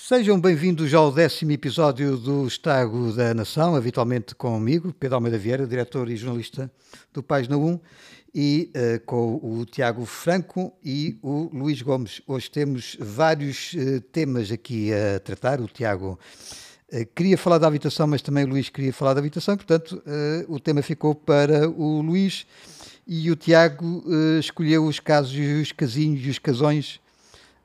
Sejam bem-vindos ao décimo episódio do Estado da Nação, habitualmente comigo, Pedro Almeida Vieira, diretor e jornalista do Página 1, e uh, com o Tiago Franco e o Luís Gomes. Hoje temos vários uh, temas aqui a tratar. O Tiago uh, queria falar da habitação, mas também o Luís queria falar da habitação, portanto, o tema ficou para o Luís e o Tiago escolheu os casos, os casinhos e os casões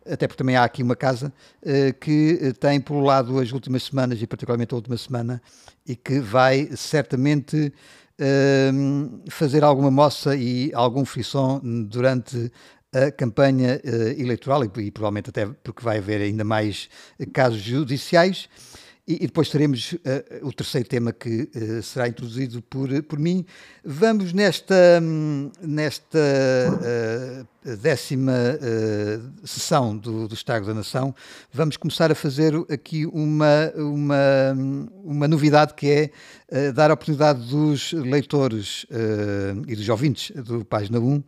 até porque também há aqui uma casa uh, que eh, tem pululado as últimas semanas e particularmente a última semana e que vai certamente uh, fazer alguma moça e algum frisson durante a campanha uh, eleitoral e, provavelmente até porque vai haver ainda mais casos judiciais. E, e depois teremos uh, o terceiro tema que uh, será introduzido por, por mim. Vamos nesta, nesta uh, décima sessão do, do Estado da Nação, vamos começar a fazer aqui uma, uma, uma novidade que é dar a oportunidade dos leitores e dos ouvintes do Página 1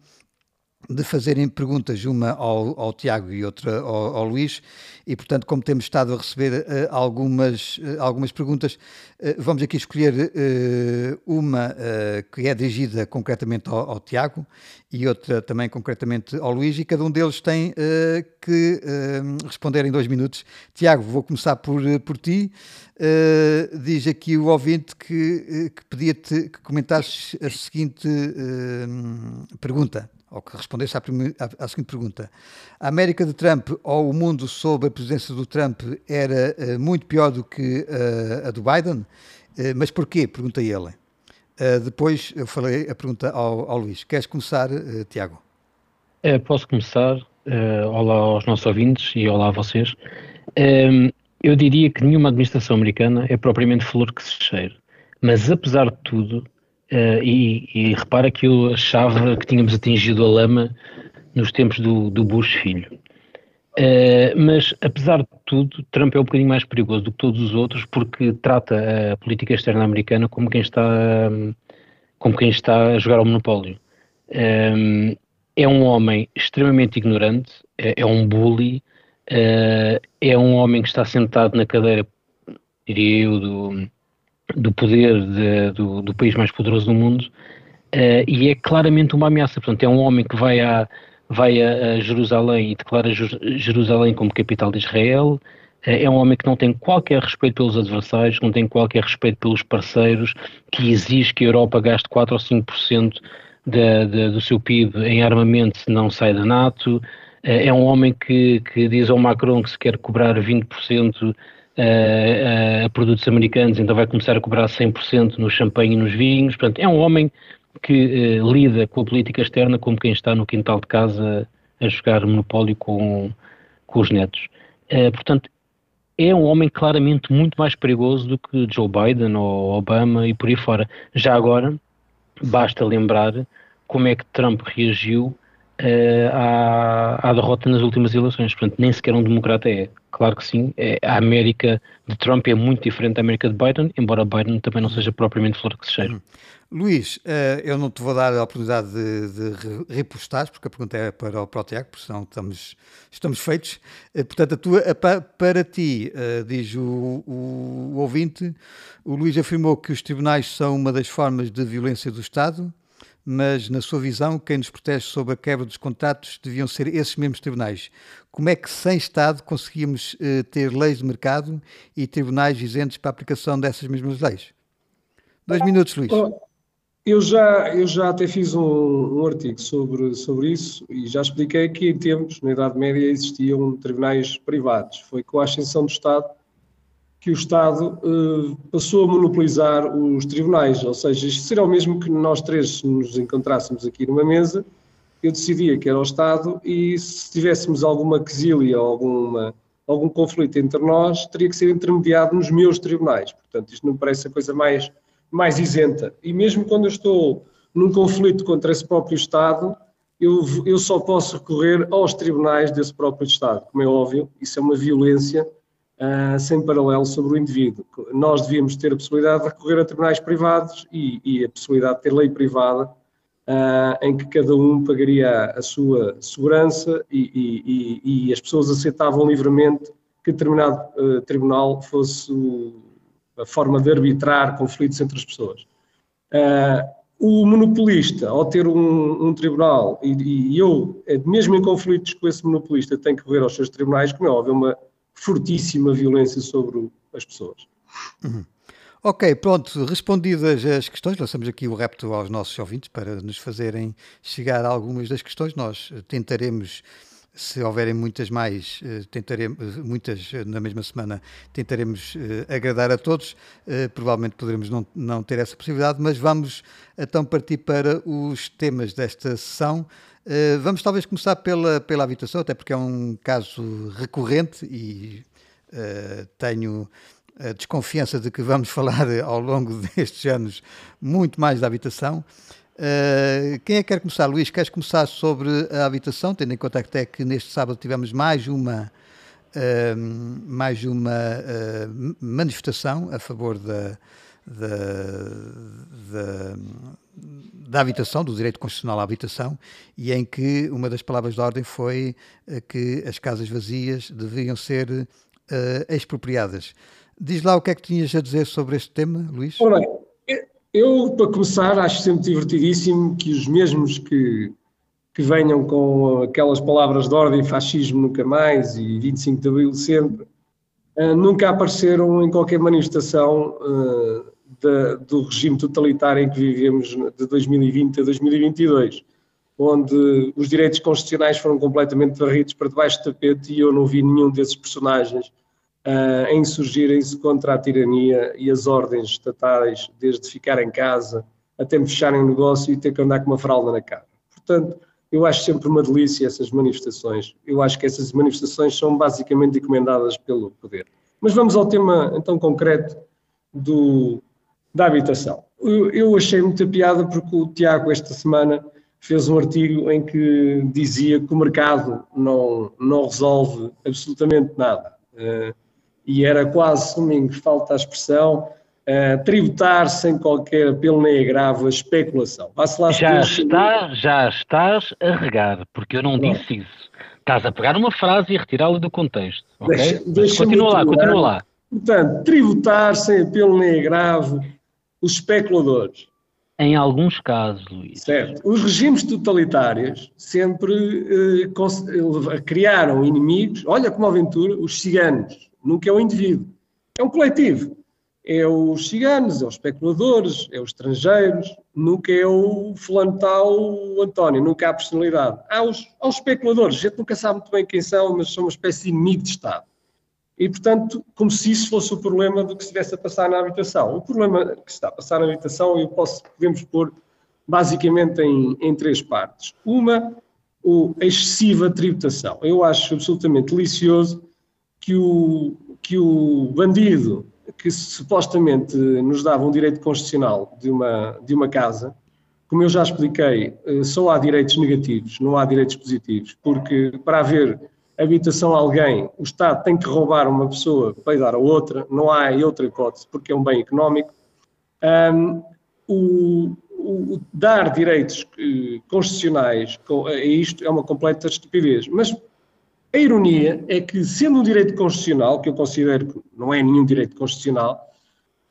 de fazerem perguntas, uma ao, ao Tiago e outra ao, ao, Luís, e portanto, como temos estado a receber uh, algumas, uh, algumas perguntas, uh, vamos aqui escolher uma que é dirigida concretamente ao, ao, Tiago e outra também concretamente ao Luís, e cada um deles tem que responder em dois minutos. Tiago, vou começar por, por ti. diz aqui o ouvinte que, que pedia-te que comentasses a seguinte pergunta ou que respondesse à, à, à, seguinte pergunta: a América de Trump ou o mundo sob a presença do Trump era uh, muito pior do que uh, a do Biden? Uh, mas porquê? Pergunta ele. depois eu falei a pergunta ao, ao Luís. Queres começar, Tiago? É, posso começar. olá aos nossos ouvintes e olá a vocês. Ehm, eu diria que nenhuma administração americana é propriamente flor que se cheire. Mas apesar de tudo, Uh, e, e, repara que eu achava que tínhamos atingido a lama nos tempos do, do Bush filho. Uh, mas, apesar de tudo, Trump é um bocadinho mais perigoso do que todos os outros porque trata a política externa americana como quem está, como quem está a jogar ao monopólio. Um, eh, é um homem extremamente ignorante, é, é um bully, uh, é um homem que está sentado na cadeira, diria eu, do, do poder de, do, do, país mais poderoso do mundo uh, e é claramente uma ameaça. Portanto, é um homem que vai a, vai a, Jerusalém e declara Jerusalém como capital de Israel. Uh, é um homem que não tem qualquer respeito pelos adversários, não tem qualquer respeito pelos parceiros, que exige que a Europa gaste 4 ou 5% de, de, do seu PIB em armamento se não sai da NATO. Uh, é um homem que, que diz ao Macron que se quer cobrar 20% a, a produtos americanos, então vai começar a cobrar 100% no champanhe e nos vinhos. Portanto, é um homem que uh, lida com a política externa como quem está no quintal de casa a jogar monopólio com, com os netos. Uh, portanto, é um homem claramente muito mais perigoso do que Joe Biden ou Obama e por aí fora. Já agora, basta lembrar como é que Trump reagiu uh, à, à, derrota nas últimas eleições. Portanto, nem sequer um democrata é. Claro que sim. É, a América de Trump é muito diferente da América de Biden, embora Biden também não seja propriamente flor que se cheira. Hum. Luís, uh, eu não te vou dar a oportunidade de, de repostar, porque a pergunta é para o, Tiago, porque senão estamos, estamos feitos. Uh, portanto, a tua, a, para ti, uh, diz o, o, o ouvinte, o Luís afirmou que os tribunais são uma das formas de violência do Estado mas na sua visão, quem nos protege sobre a quebra dos contratos deviam ser esses mesmos tribunais. Como é que sem Estado conseguíamos eh, ter leis de mercado e tribunais isentos para a aplicação dessas mesmas leis? Dois minutos, Luís. Eu já, eu já até fiz um, um, artigo sobre, sobre isso e já expliquei que em tempos, na Idade Média, existiam tribunais privados. Foi com a ascensão do Estado que o Estado uh, passou a monopolizar os tribunais, ou seja, isto seria o mesmo que nós três nos encontrássemos aqui numa mesa, eu decidia que era o Estado e se tivéssemos alguma quesilha ou alguma, algum conflito entre nós, teria que ser intermediado nos meus tribunais. Portanto, isto não parece a coisa mais, mais isenta. E mesmo quando eu estou num conflito contra esse próprio Estado, eu, eu só posso recorrer aos tribunais desse próprio Estado. Como é óbvio, isso é uma violência uh, sem paralelo sobre o indivíduo. Nós devíamos ter a possibilidade de recorrer a tribunais privados e, e a possibilidade de ter lei privada uh, em que cada um pagaria a sua segurança e, e, e, as pessoas aceitavam livremente que determinado uh, tribunal fosse o, a forma de arbitrar conflitos entre as pessoas. O monopolista, ao ter um, um tribunal, e, eu, mesmo em conflitos com esse monopolista, tenho que recorrer aos seus tribunais, como é óbvio, uma fortíssima violência sobre as pessoas. Uhum. Ok, pronto, respondidas as questões, lançamos aqui o repto aos nossos ouvintes para nos fazerem chegar a algumas das questões. Nós tentaremos, se houverem muitas mais, eh, tentaremos, muitas na mesma semana, tentaremos eh, agradar a todos. Eh, provavelmente poderemos não, não ter essa possibilidade, mas vamos então partir para os temas desta sessão. Vamos talvez começar pela, pela habitação, até porque é um caso recorrente e uh, tenho a desconfiança de que vamos falar ao longo destes anos muito mais da habitação. Uh, quem é que quer começar? Luís, queres começar sobre a habitação, tendo em conta até que neste sábado tivemos mais uma, mais uma manifestação a favor da, da, da, da, habitação, do direito constitucional à habitação, e em que uma das palavras de ordem foi que as casas vazias deviam ser expropriadas. Diz lá o que é que tinhas a dizer sobre este tema, Luís. Ora eu, para começar, acho sempre divertidíssimo que os mesmos que, que venham com aquelas palavras de ordem, fascismo nunca mais e 25 de abril sempre, uh, nunca apareceram em qualquer manifestação uh, da, do regime totalitário em que vivemos de 2020 a 2022, onde os direitos constitucionais foram completamente varridos para debaixo do tapete e eu não vi nenhum desses personagens uh, a insurgirem-se contra a tirania e as ordens estatais, desde ficar em casa até me fecharem o negócio e ter que andar com uma fralda na cara. Portanto, eu acho sempre uma delícia essas manifestações. Eu acho que essas manifestações são basicamente encomendadas pelo poder. Mas vamos ao tema então concreto do, da habitação. Eu, eu achei muita piada porque o Tiago esta semana fez um artigo em que dizia que o mercado não, não resolve absolutamente nada. Uh, e era quase, me falta a expressão, uh, tributar sem qualquer apelo nem agravo a especulação. já, está, já estás a regar, porque eu não, não. disse isso. Estás a pegar uma frase e retirá-la do contexto. Okay? Deixa, deixa continua lá, continua lá. Portanto, tributar sem apelo nem agravo os especuladores. Em alguns casos, Luís. Certo. Os regimes totalitários sempre eh, criaram inimigos. Olha como aventura, os ciganos nunca é o indivíduo, é um coletivo. É os ciganos, é os especuladores, é os estrangeiros, nunca é o fulano tal, o António, nunca há personalidade. Há os, há os especuladores, a gente nunca sabe muito bem quem são, mas são uma espécie de inimigo de Estado. E, portanto, como se isso fosse o problema do que se estivesse a passar na habitação. O problema que se está a passar na habitação, eu posso, podemos pôr basicamente em, em três partes. Uma, a excessiva tributação. Eu acho absolutamente delicioso que o, que o bandido que supostamente nos dava um direito constitucional de uma, de uma casa, como eu já expliquei, eh, só há direitos negativos, não há direitos positivos, porque para haver habitação a alguém, o Estado tem que roubar uma pessoa para dar a outra, não há outra hipótese, porque é um bem económico. Um, o, o, dar direitos eh, constitucionais a isto é uma completa estupidez. Mas a ironia é que, sendo um direito constitucional, que eu considero que não é nenhum direito constitucional,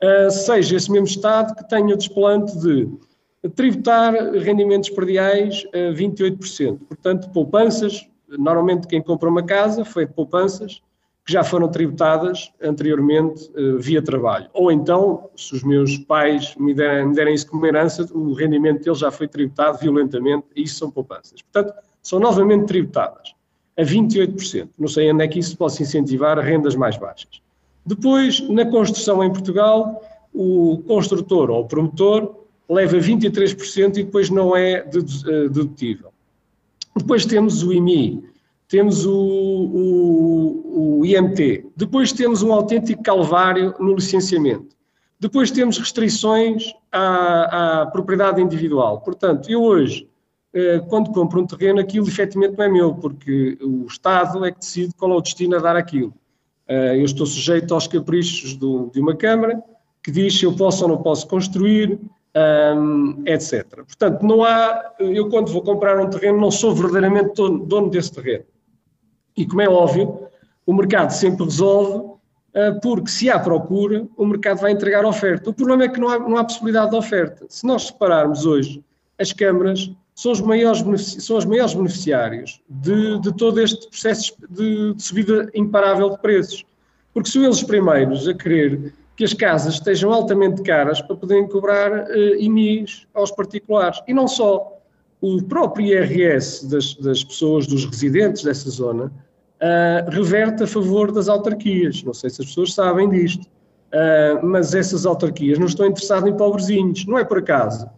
uh, seja esse mesmo Estado que tenha o desplante de tributar rendimentos perdiais a 28%. Portanto, poupanças, normalmente quem compra uma casa foi de poupanças que já foram tributadas anteriormente uh, via trabalho. Ou então, se os meus pais me derem, me derem isso como herança, o rendimento deles já foi tributado violentamente e isso são poupanças. Portanto, são novamente tributadas a 28%. Não sei onde é que isso possa incentivar rendas mais baixas. Depois, na construção em Portugal, o construtor ou o promotor leva 23% e depois não é eh, dedutível. Depois temos o IMI, temos o, o, o IMT, depois temos um autêntico calvário no licenciamento. Depois temos restrições à, à propriedade individual. Portanto, eu hoje eh, quando compro um terreno, aquilo efetivamente não é meu, porque o Estado é que decide qual é o destino a dar aquilo. Eh, eu estou sujeito aos caprichos do, de uma Câmara, que diz se eu posso ou não posso construir, um, etc. Portanto, não há. Eu, quando vou comprar um terreno, não sou verdadeiramente dono, dono desse terreno. E como é óbvio, o mercado sempre resolve, uh, porque se há procura, o mercado vai entregar oferta. O problema é que não há, não há possibilidade de oferta. Se nós separarmos hoje, as câmaras são os maiores, são os maiores beneficiários de, de todo este processo de, de subida imparável de preços. Porque são eles primeiros a querer que as casas estejam altamente caras para poderem cobrar uh, IMIs aos particulares. E não só. O próprio IRS das, das pessoas, dos residentes dessa zona, uh, reverte a favor das autarquias. Não sei se as pessoas sabem disto. Uh, mas essas autarquias não estão interessadas em pobrezinhos. Não é por acaso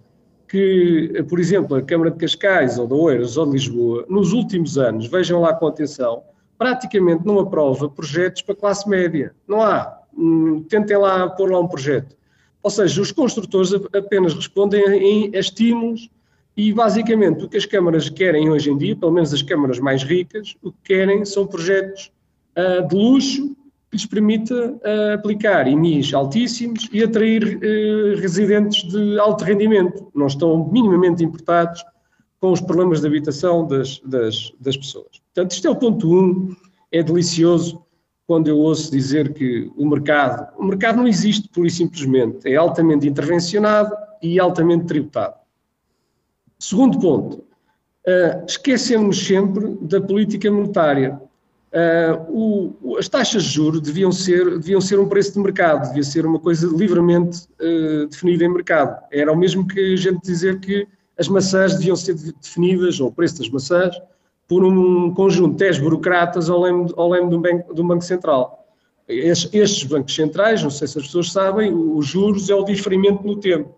que, por exemplo, a Câmara de Cascais, ou de Oeiras, ou de Lisboa, nos últimos anos, vejam lá com atenção, praticamente não aprova projetos para classe média. Não há. Hum, tentem lá pôr lá um projeto. Ou seja, os construtores apenas respondem em estímulos e, basicamente, o que as câmaras querem hoje em dia, pelo menos as câmaras mais ricas, o que querem são projetos uh, de luxo que lhes permita uh, aplicar IMIs altíssimos e atrair uh, residentes de alto rendimento. Não estão minimamente importados com os problemas de habitação das, das, das pessoas. Portanto, isto é o ponto 1. Um, é delicioso quando eu ouço dizer que o mercado, o mercado não existe pura e simplesmente, é altamente intervencionado e altamente tributado. Segundo ponto, uh, esquecemos sempre da política monetária. Uh, o, as taxas de juros deviam ser, deviam ser um preço de mercado, devia ser uma coisa livremente uh, definida em mercado. Era o mesmo que a gente dizer que as maçãs deviam ser definidas, ou o preço das maçãs, por um conjunto de 10 burocratas ao leme, ao leme de, um banco, banco central. Estes, estes, bancos centrais, não sei se as pessoas sabem, os juros é o diferimento no tempo.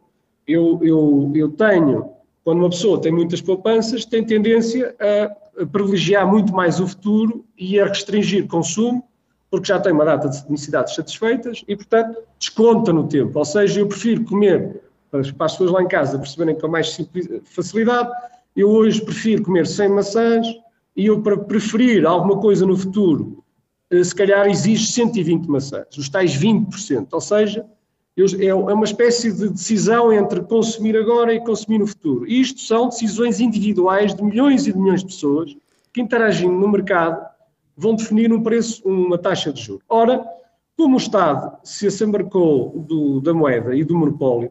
Eu, eu, eu tenho, quando uma pessoa tem muitas poupanças, tem tendência a privilegiar muito mais o futuro e a restringir consumo, porque já tem uma data de necessidades satisfeitas e, portanto, desconta no tempo. Ou seja, eu prefiro comer, para as pessoas lá em casa perceberem com mais facilidade, eu hoje prefiro comer 100 maçãs e eu, para preferir alguma coisa no futuro, eh, se calhar exige 120 maçãs, os tais 20%. Ou seja, é, é uma espécie de decisão entre consumir agora e consumir no futuro. E isto são decisões individuais de milhões e de milhões de pessoas que, interagindo no mercado, vão definir um preço, uma taxa de juros. Ora, como o Estado se assambarcou da moeda e do monopólio,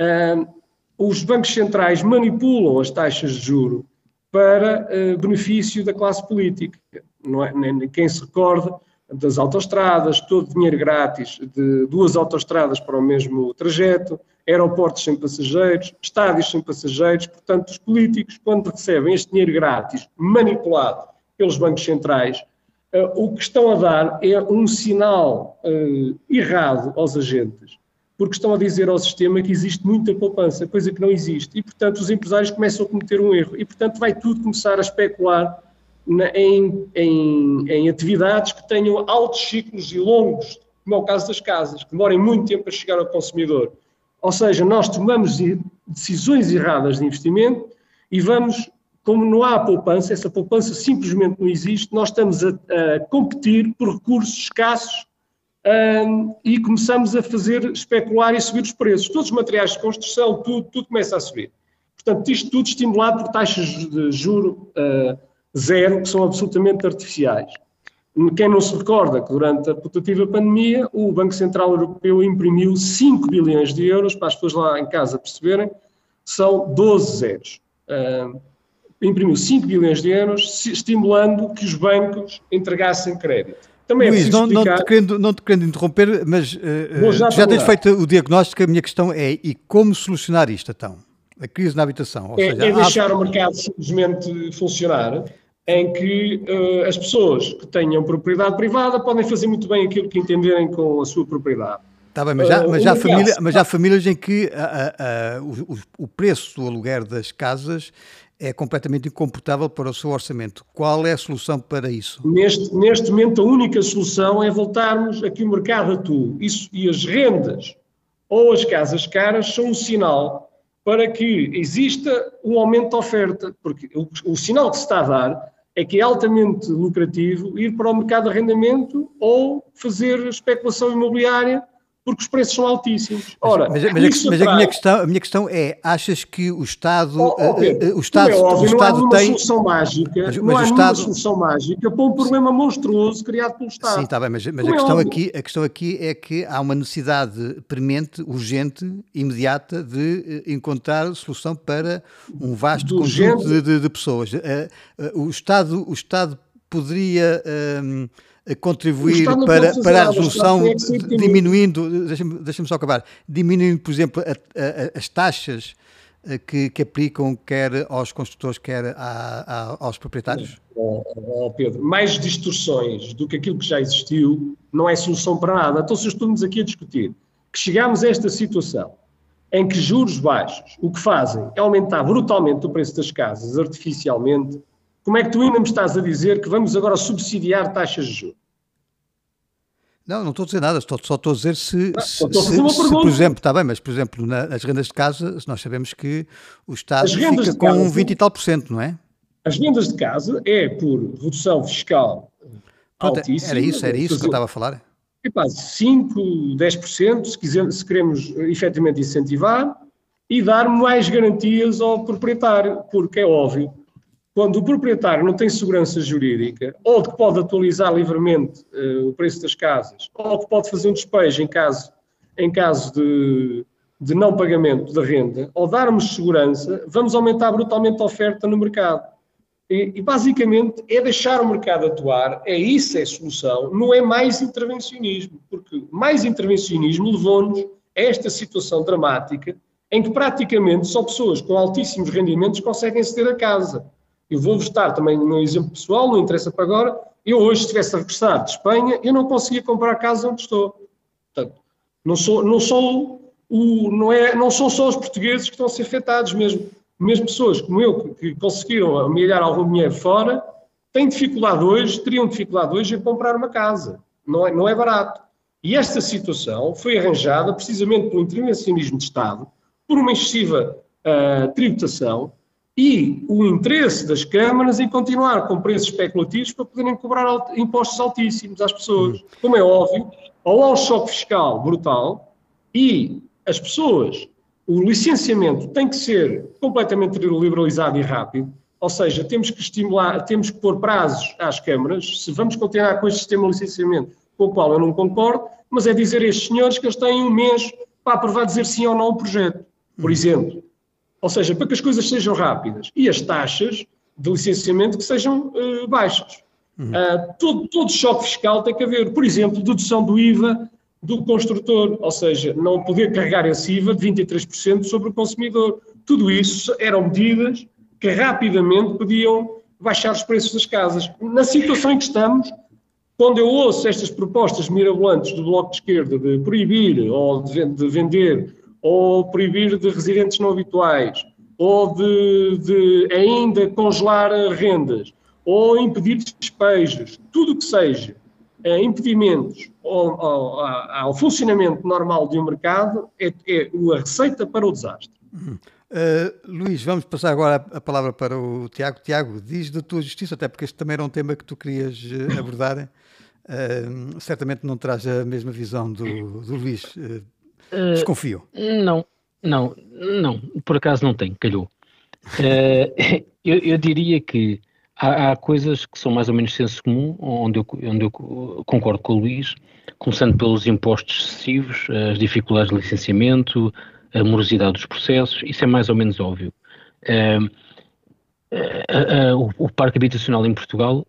uh, os bancos centrais manipulam as taxas de juro para uh, benefício da classe política. Não é, nem, quem se recorda das autoestradas, todo dinheiro grátis de duas autoestradas para o mesmo trajeto, aeroportos sem passageiros, estádios sem passageiros. Portanto, os políticos, quando recebem este dinheiro grátis manipulado pelos bancos centrais, uh, o que estão a dar é um sinal uh, errado aos agentes porque estão a dizer ao sistema que existe muita poupança, coisa que não existe. E, portanto, os empresários começam a cometer um erro. E, portanto, vai tudo começar a especular na, em, em, em, atividades que tenham altos ciclos e longos, como é o caso das casas, que demorem muito tempo a chegar ao consumidor. Ou seja, nós tomamos decisões erradas de investimento e vamos, como não há poupança, essa poupança simplesmente não existe, nós estamos a, a competir por recursos escassos um, e começamos a fazer especular e subir os preços. Todos os materiais de construção, tudo, tudo começa a subir. Portanto, isto tudo estimulado por taxas de juro uh, zero, que são absolutamente artificiais. Quem não se recorda que durante a putativa pandemia o Banco Central Europeu imprimiu 5 bilhões de euros, para as pessoas lá em casa perceberem, são 12 zeros. Uh, imprimiu 5 bilhões de euros, estimulando que os bancos entregassem crédito. Também é Luís, é não, não, te querendo, não te querendo interromper, mas uh, já, já tens feito o diagnóstico, a minha questão é e como solucionar isto então? A crise na habitação? É, seja, é, deixar há... o mercado simplesmente funcionar, em que uh, as pessoas que tenham propriedade privada podem fazer muito bem aquilo que entenderem com a sua propriedade. Está bem, mas já, mas, já família, mas já há famílias em que a, a, a, o, o preço do aluguer das casas é completamente incomportável para o seu orçamento. Qual é a solução para isso? Neste, neste momento, a única solução é voltarmos a que o mercado atue. Isso, e as rendas ou as casas caras são um sinal para que exista um aumento da oferta, porque o, o sinal que se está a dar é que é altamente lucrativo ir para o mercado de arrendamento ou fazer especulação imobiliária porque os preços são altíssimos. Ora, mas, mas, mas, mas a, minha questão, a minha questão é: achas que o Estado. Oh, oh Pedro, o Estado, é óbvio, o Estado não há tem. Solução mágica, mas, não há Estado... solução mágica para um problema monstruoso criado pelo Estado. Sim, está bem, mas, mas a, é questão aqui, a questão aqui é que há uma necessidade premente, urgente, imediata, de eh, encontrar solução para um vasto conjunto de, de, de, pessoas. Eh, eh, o Estado, o Estado poderia. Um, contribuir para, para a resolução, diminuindo, deixa-me deixa só acabar, diminuindo, por exemplo, a, a, as taxas eh, que, que, aplicam quer aos construtores, quer a, a, aos proprietários? Oh, oh, Pedro, mais distorções do que aquilo que já existiu não é solução para nada. Então, se estamos aqui a discutir que chegamos a esta situação em que juros baixos o que fazem é aumentar brutalmente o preço das casas artificialmente, como é que tu ainda me estás a dizer que vamos agora subsidiar taxas de juros? Não, não estou a dizer nada, estou, só estou a dizer se, ah, se, se, se por exemplo, está bem, mas por exemplo, nas rendas de casa, nós sabemos que o Estado fica com casa, 20 e tal por cento, não é? As vendas de casa é por redução fiscal Pronto, altíssima. Era isso, era isso que eu estava a falar. Epá, 5, 10%, se, quiser, se queremos efetivamente incentivar, e dar mais garantias ao proprietário, porque é óbvio quando o proprietário não tem segurança jurídica, ou que pode atualizar livremente uh, o preço das casas, ou que pode fazer um despejo em caso, em caso de, de não pagamento da renda, ou darmos segurança, vamos aumentar brutalmente a oferta no mercado. E, e, basicamente é deixar o mercado atuar, é isso é a solução, não é mais intervencionismo, porque mais intervencionismo levou-nos a esta situação dramática em que praticamente só pessoas com altíssimos rendimentos conseguem ceder a casa. Eu vou-vos também o meu exemplo pessoal, não interessa para agora. Eu hoje, se a regressar de Espanha, eu não conseguia comprar a casa onde estou. Portanto, não sou, não sou o, não é, não são só os portugueses que estão a ser afetados mesmo. Mesmo pessoas como eu, que, conseguiram amelhar algum dinheiro fora, têm dificuldade hoje, teriam dificuldade hoje em comprar uma casa. Não é, não é barato. E esta situação foi arranjada precisamente pelo intervencionismo de Estado, por uma excessiva uh, tributação, e o interesse das câmaras em continuar com preços especulativos para poderem cobrar impostos altíssimos às pessoas. Como é óbvio, ou há um choque fiscal brutal e as pessoas, o licenciamento tem que ser completamente liberalizado e rápido, ou seja, temos que estimular, temos que pôr prazos às câmaras, se vamos continuar com este sistema de licenciamento com o qual eu não concordo, mas é dizer a estes senhores que eles têm um mês para aprovar dizer sim ou não o projeto. Por exemplo, ou seja, para que as coisas sejam rápidas e as taxas de licenciamento que sejam uh, baixas. Uhum. Uh, todo, todo choque fiscal tem que haver, por exemplo, dedução do IVA do construtor, ou seja, não poder carregar esse IVA de 23% sobre o consumidor. Tudo isso eram medidas que rapidamente podiam baixar os preços das casas. Na situação em que estamos, quando eu ouço estas propostas mirabolantes do Bloco de Esquerda de proibir ou de, de vender ou proibir de residentes não habituais, ou de, de ainda congelar rendas, ou impedir despejos, tudo o que seja é, impedimentos ao, ao, ao, funcionamento normal de um mercado é, é a receita para o desastre. Uhum. Uh, Luís, vamos passar agora a palavra para o Tiago. Tiago, diz da tua justiça, até porque este também era um tema que tu querias uh, abordar. Uh, certamente não traz a mesma visão do, do Luís. Uh, Desconfio. Não, não, não, por acaso não tem, calhou. Uh, eu, eu, diria que há, há, coisas que são mais ou menos senso comum, onde eu, onde eu concordo com o Luís, começando pelos impostos excessivos, as dificuldades de licenciamento, a morosidade dos processos, isso é mais ou menos óbvio. Uh, o, o parque habitacional em Portugal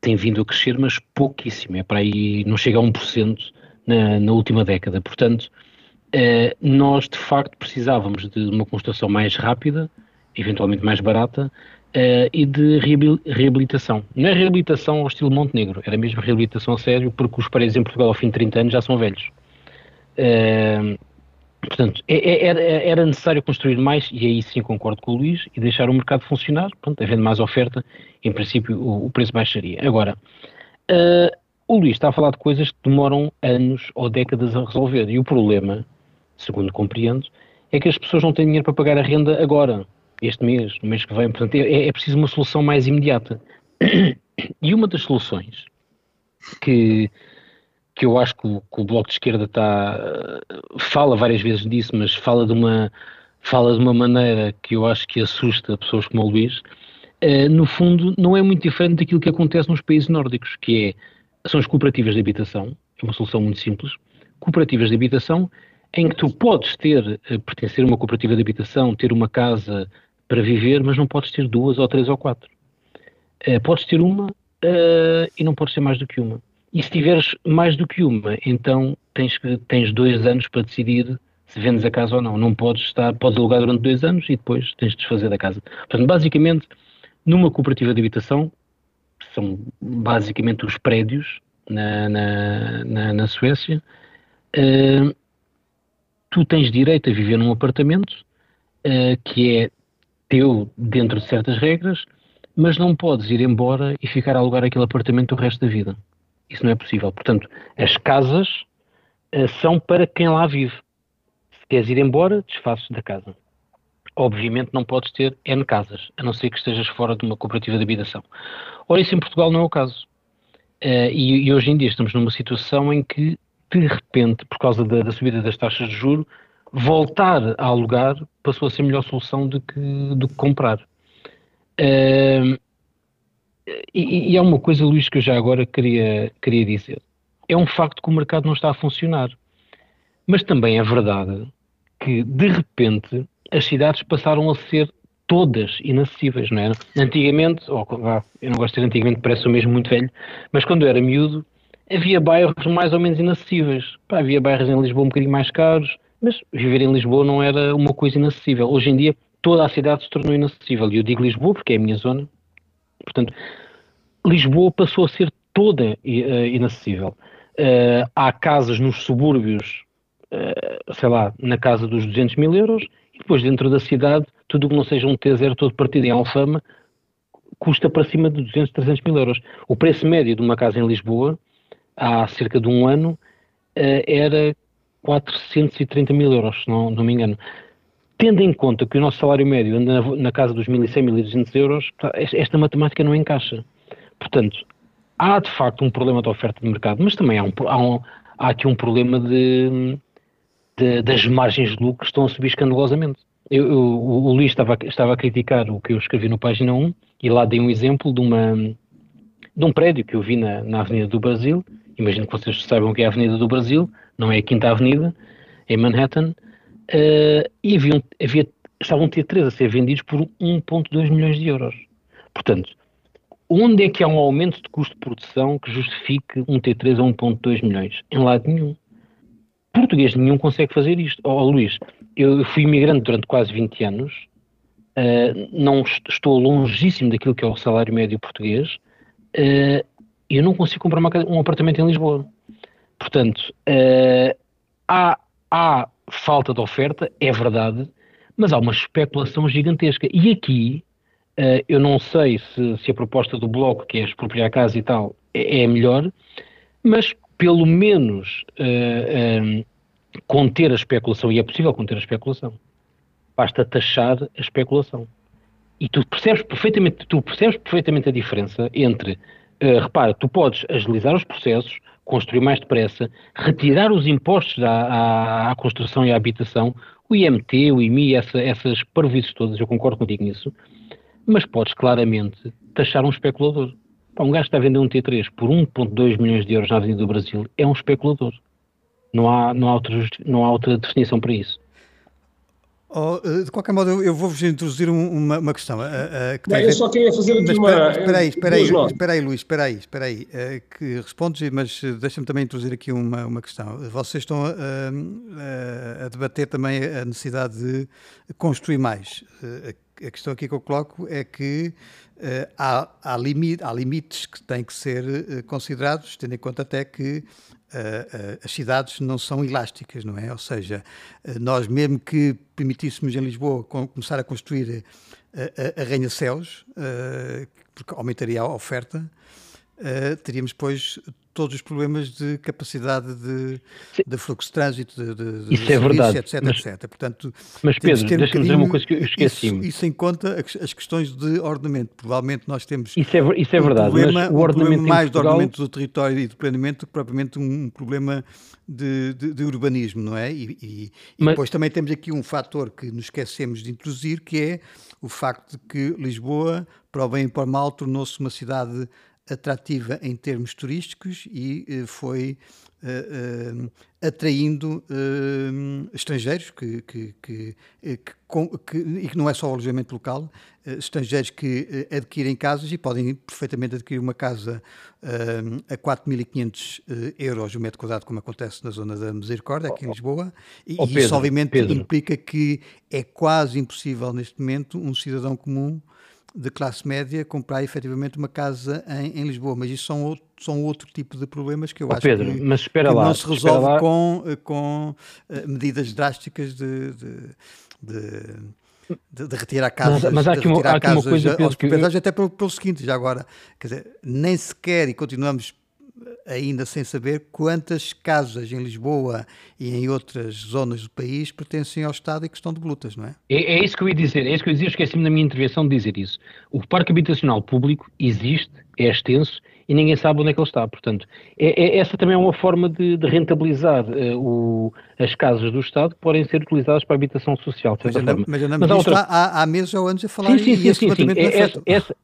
tem vindo a crescer, mas pouquíssimo, é para aí, não chega a 1% na, na última década. Portanto, eh, nós de facto precisávamos de uma construção mais rápida, eventualmente mais barata, uh, e de reabilitação. Não é reabilitação ao estilo Montenegro, era mesmo reabilitação a sério, porque os prédios em Portugal ao fim de 30 anos já são velhos. Uh, portanto, é, é, era, necessário construir mais, e aí sim concordo com o Luís, e deixar o mercado funcionar, pronto, havendo mais oferta, em princípio o preço baixaria. Agora, o Luís está a falar de coisas que demoram anos ou décadas a resolver, e o problema segundo compreendo, é que as pessoas não têm dinheiro para pagar a renda agora, este mês, no mês que vem. Portanto, é, é preciso uma solução mais imediata. E uma das soluções que que eu acho que o, que o, Bloco de Esquerda está fala várias vezes disso, mas fala de uma fala de uma maneira que eu acho que assusta pessoas como o Luís. Uh, no fundo, não é muito diferente daquilo que acontece nos países nórdicos, que é são as cooperativas de habitação, é uma solução muito simples. Cooperativas de habitação em que tu podes ter, uh, pertencer a uma cooperativa de habitação, ter uma casa para viver, mas não podes ter duas ou três ou quatro. Uh, podes ter uma e não podes ter mais do que uma. E se tiveres mais do que uma, então tens, tens dois anos para decidir se vendes a casa ou não. Não podes estar, podes alugar durante dois anos e depois tens de desfazer da casa. Portanto, basicamente, numa cooperativa de habitação, são basicamente os prédios na, na, na, na Suécia, uh, tu tens direito a viver num apartamento uh, que é teu dentro de certas regras, mas não podes ir embora e ficar a alugar aquele apartamento o resto da vida. Isso não é possível. Portanto, as casas uh, são para quem lá vive. Se queres ir embora, desfazes da casa. Obviamente não podes ter N casas, a não ser que estejas fora de uma cooperativa de habitação. Ora, isso em Portugal não é o caso. Uh, e, e, hoje em dia estamos numa situação em que, de repente, por causa da, da subida das taxas de juro, voltar a alugar passou a ser melhor solução do que, do que comprar. Uh, e, e há uma coisa, Luís, que eu já agora queria, queria dizer. É um facto que o mercado não está a funcionar. Mas também é verdade que, de repente, as cidades passaram a ser todas inacessíveis, não é? Antigamente, ou, eu não gosto de dizer antigamente, parece o mesmo muito velho, mas quando eu era miúdo, havia bairros mais ou menos inacessíveis. Pá, havia bairros em Lisboa um bocadinho mais caros, mas viver em Lisboa não era uma coisa inacessível. Hoje em dia, toda a cidade se tornou inacessível. E eu digo Lisboa porque é a minha zona, Portanto, Lisboa passou a ser toda uh, inacessível. Uh, há casas nos subúrbios, uh, sei lá, na casa dos 200 mil euros, e depois dentro da cidade, tudo o que não seja um T0 todo partido em Alfama, custa para cima de 200, 300 mil euros. O preço médio de uma casa em Lisboa, há cerca de um ano, era 430 mil euros, se não, não me engano tendo em conta que o nosso salário médio anda na, na casa dos 1.100, 1.200 euros, esta matemática não encaixa. Portanto, há de facto um problema de oferta de mercado, mas também há, um, há, um, há aqui um problema de, de, das margens de lucro que estão a subir escandalosamente. Eu, eu, o Luís estava, estava a criticar o que eu escrevi no página 1 e lá dei um exemplo de, uma, de um prédio que eu vi na, na Avenida do Brasil. Imagino que vocês saibam que é a Avenida do Brasil, não é a Quinta Avenida, em Manhattan uh, e havia, estavam T3 a ser vendidos por 1,2 milhões de euros. Portanto, onde é que há um aumento de custo de produção que justifique um T3 a 1,2 milhões? Em lado nenhum. Português nenhum consegue fazer isto. Oh, Luís, eu fui imigrante durante quase 20 anos, uh, não estou longíssimo daquilo que é o salário médio português, uh, eu não consigo comprar uma, um apartamento em Lisboa. Portanto, uh, há, há falta de oferta, é verdade, mas há uma especulação gigantesca. E aqui, uh, eu não sei se, se, a proposta do Bloco, que é expropriar a casa e tal, é, é melhor, mas pelo menos uh, conter a especulação, e é possível conter a especulação. Basta taxar a especulação. E tu percebes perfeitamente, tu percebes perfeitamente a diferença entre, uh, repara, tu podes agilizar os processos, construir mais depressa, retirar os impostos à, à, à construção e à habitação, o IMT, o IMI, essa, essas parvoices todas, eu concordo contigo nisso, mas podes claramente taxar um especulador. Pá, um gajo que está a vender um T3 por 1,2 milhões de euros na Avenida do Brasil é um especulador. Não há, não há, outra, não há outra definição para isso. Oh, eh, de qualquer modo, eu vou-vos introduzir uma, uma questão. Uh, uh, que Não, eu só queria fazer aqui uma. Espera aí, espera aí, espera aí, Luís, espera aí, espera aí, uh, que respondes, mas deixa-me também introduzir aqui uma, uma questão. Vocês estão a debater também a necessidade de construir mais. a questão aqui que eu coloco é que há, há, limite, há limites que têm que ser considerados, tendo em conta até que as cidades não são elásticas, não é? Ou seja, nós mesmo que permitíssemos em Lisboa começar a construir arranha-céus, porque aumentaria a oferta, uh, teríamos depois todos os problemas de capacidade de, de fluxo de trânsito, de, de, isso de é verdade, etc, mas, etc. Portanto, mas Pedro, deixa-me dizer uma coisa que eu esqueci. Isso, isso em conta as questões de ordenamento. Provavelmente nós temos isso é, isso é verdade, um problema, o ordenamento um problema mais Portugal... de ordenamento do território e de planeamento do que propriamente um problema de, de, de urbanismo, não é? E, e, e mas... depois também temos aqui um fator que nos esquecemos de introduzir, que é o facto de que Lisboa, para o bem e para o mal, tornou-se uma cidade atrativa em termos turísticos e uh, foi uh, uh, atraindo estrangeiros que, que, que, que, e que não é só o alojamento local, estrangeiros que adquirem casas e podem perfeitamente adquirir uma casa a 4.500 euros o metro quadrado, como acontece na zona da Misericórdia, aqui em Lisboa, e, oh, Pedro, isso obviamente Pedro. implica que é quase impossível neste momento um cidadão comum de classe média comprar efetivamente uma casa em, em Lisboa, mas isso são outro, são outro tipo de problemas que eu oh, acho Pedro, que, mas espera lá, não se resolve com, com uh, medidas drásticas de, de, de, de, retirar casas, mas, mas há aqui, uma, há aqui uma coisa aos proprietários, eu... até pelo, pelo seguinte, já agora, quer dizer, nem sequer, e continuamos ainda sem saber quantas casas em Lisboa e em outras zonas do país pertencem ao Estado e que estão de lutas, não é? É, é isso que eu ia dizer, é isso que eu ia dizer, esqueci-me na minha intervenção de dizer isso. O parque habitacional público existe, é extenso e ninguém sabe onde é que ele está. Portanto, é, é essa também é uma forma de, de rentabilizar uh, o, as casas do Estado que podem ser utilizadas para a habitação social. mas, andamos, mas andamos mas há, outra... há, há meses ou anos a falar sim, sim, sim, sim, sim. É, essa, essa,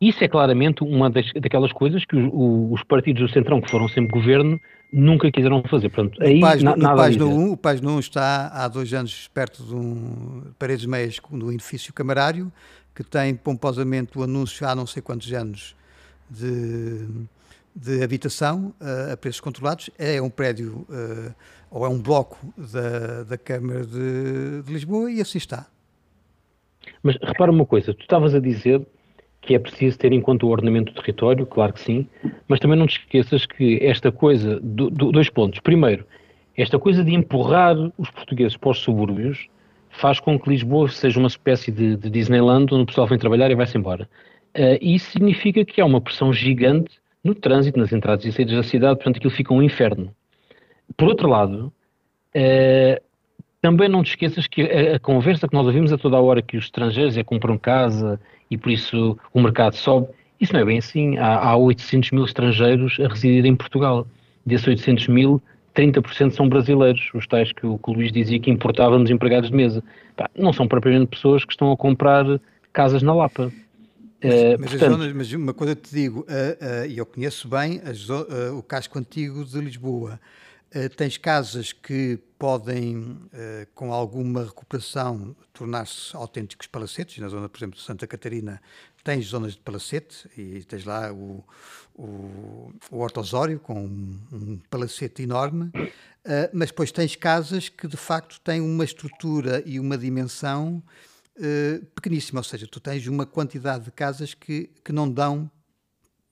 isso é claramente uma das, daquelas coisas que os, os, partidos do Centrão, que foram sempre governo, nunca quiseram fazer. Portanto, aí, o Página, na, no 1, o Página 1 está há dois anos perto de um paredes meias do edifício camarário, que tem pomposamente o anúncio há não sei quantos anos de, de habitação uh, a preços controlados. É um prédio uh, ou é um bloco da, da Câmara de, de Lisboa e assim está. Mas repara uma coisa, tu estavas a dizer que é preciso ter em conta o ordenamento do território, claro que sim, mas também não te esqueças que esta coisa, do, do, dois pontos. Primeiro, esta coisa de empurrar os portugueses para os subúrbios faz com que Lisboa seja uma espécie de, de Disneyland onde o pessoal vem trabalhar e vai-se embora. Uh, isso significa que há uma pressão gigante no trânsito, nas entradas e saídas da cidade, portanto aquilo fica um inferno. Por outro lado, uh, também não te esqueças que a, a, conversa que nós ouvimos a toda a hora que os estrangeiros é compram casa e por isso o mercado sobe. Isso não é bem assim. Há, há 800 mil estrangeiros a residir em Portugal. Desses 800 mil, 30% são brasileiros, os tais que o, que o Luís dizia que importavam dos empregados de mesa. Pá, não são propriamente pessoas que estão a comprar casas na Lapa. Mas, uh, mas, portanto, zonas, mas uma coisa te digo, e uh, uh, eu conheço bem o casco antigo de Lisboa. Tens casas que podem, eh, com alguma recuperação, tornar-se autênticos palacetes. Na zona, por exemplo, de Santa Catarina, tens zonas de palacete e tens lá o, o, o Hortosório com um, um palacete enorme, uh, mas depois tens casas que de facto têm uma estrutura e uma dimensão pequeníssima, ou seja, tu tens uma quantidade de casas que, que não dão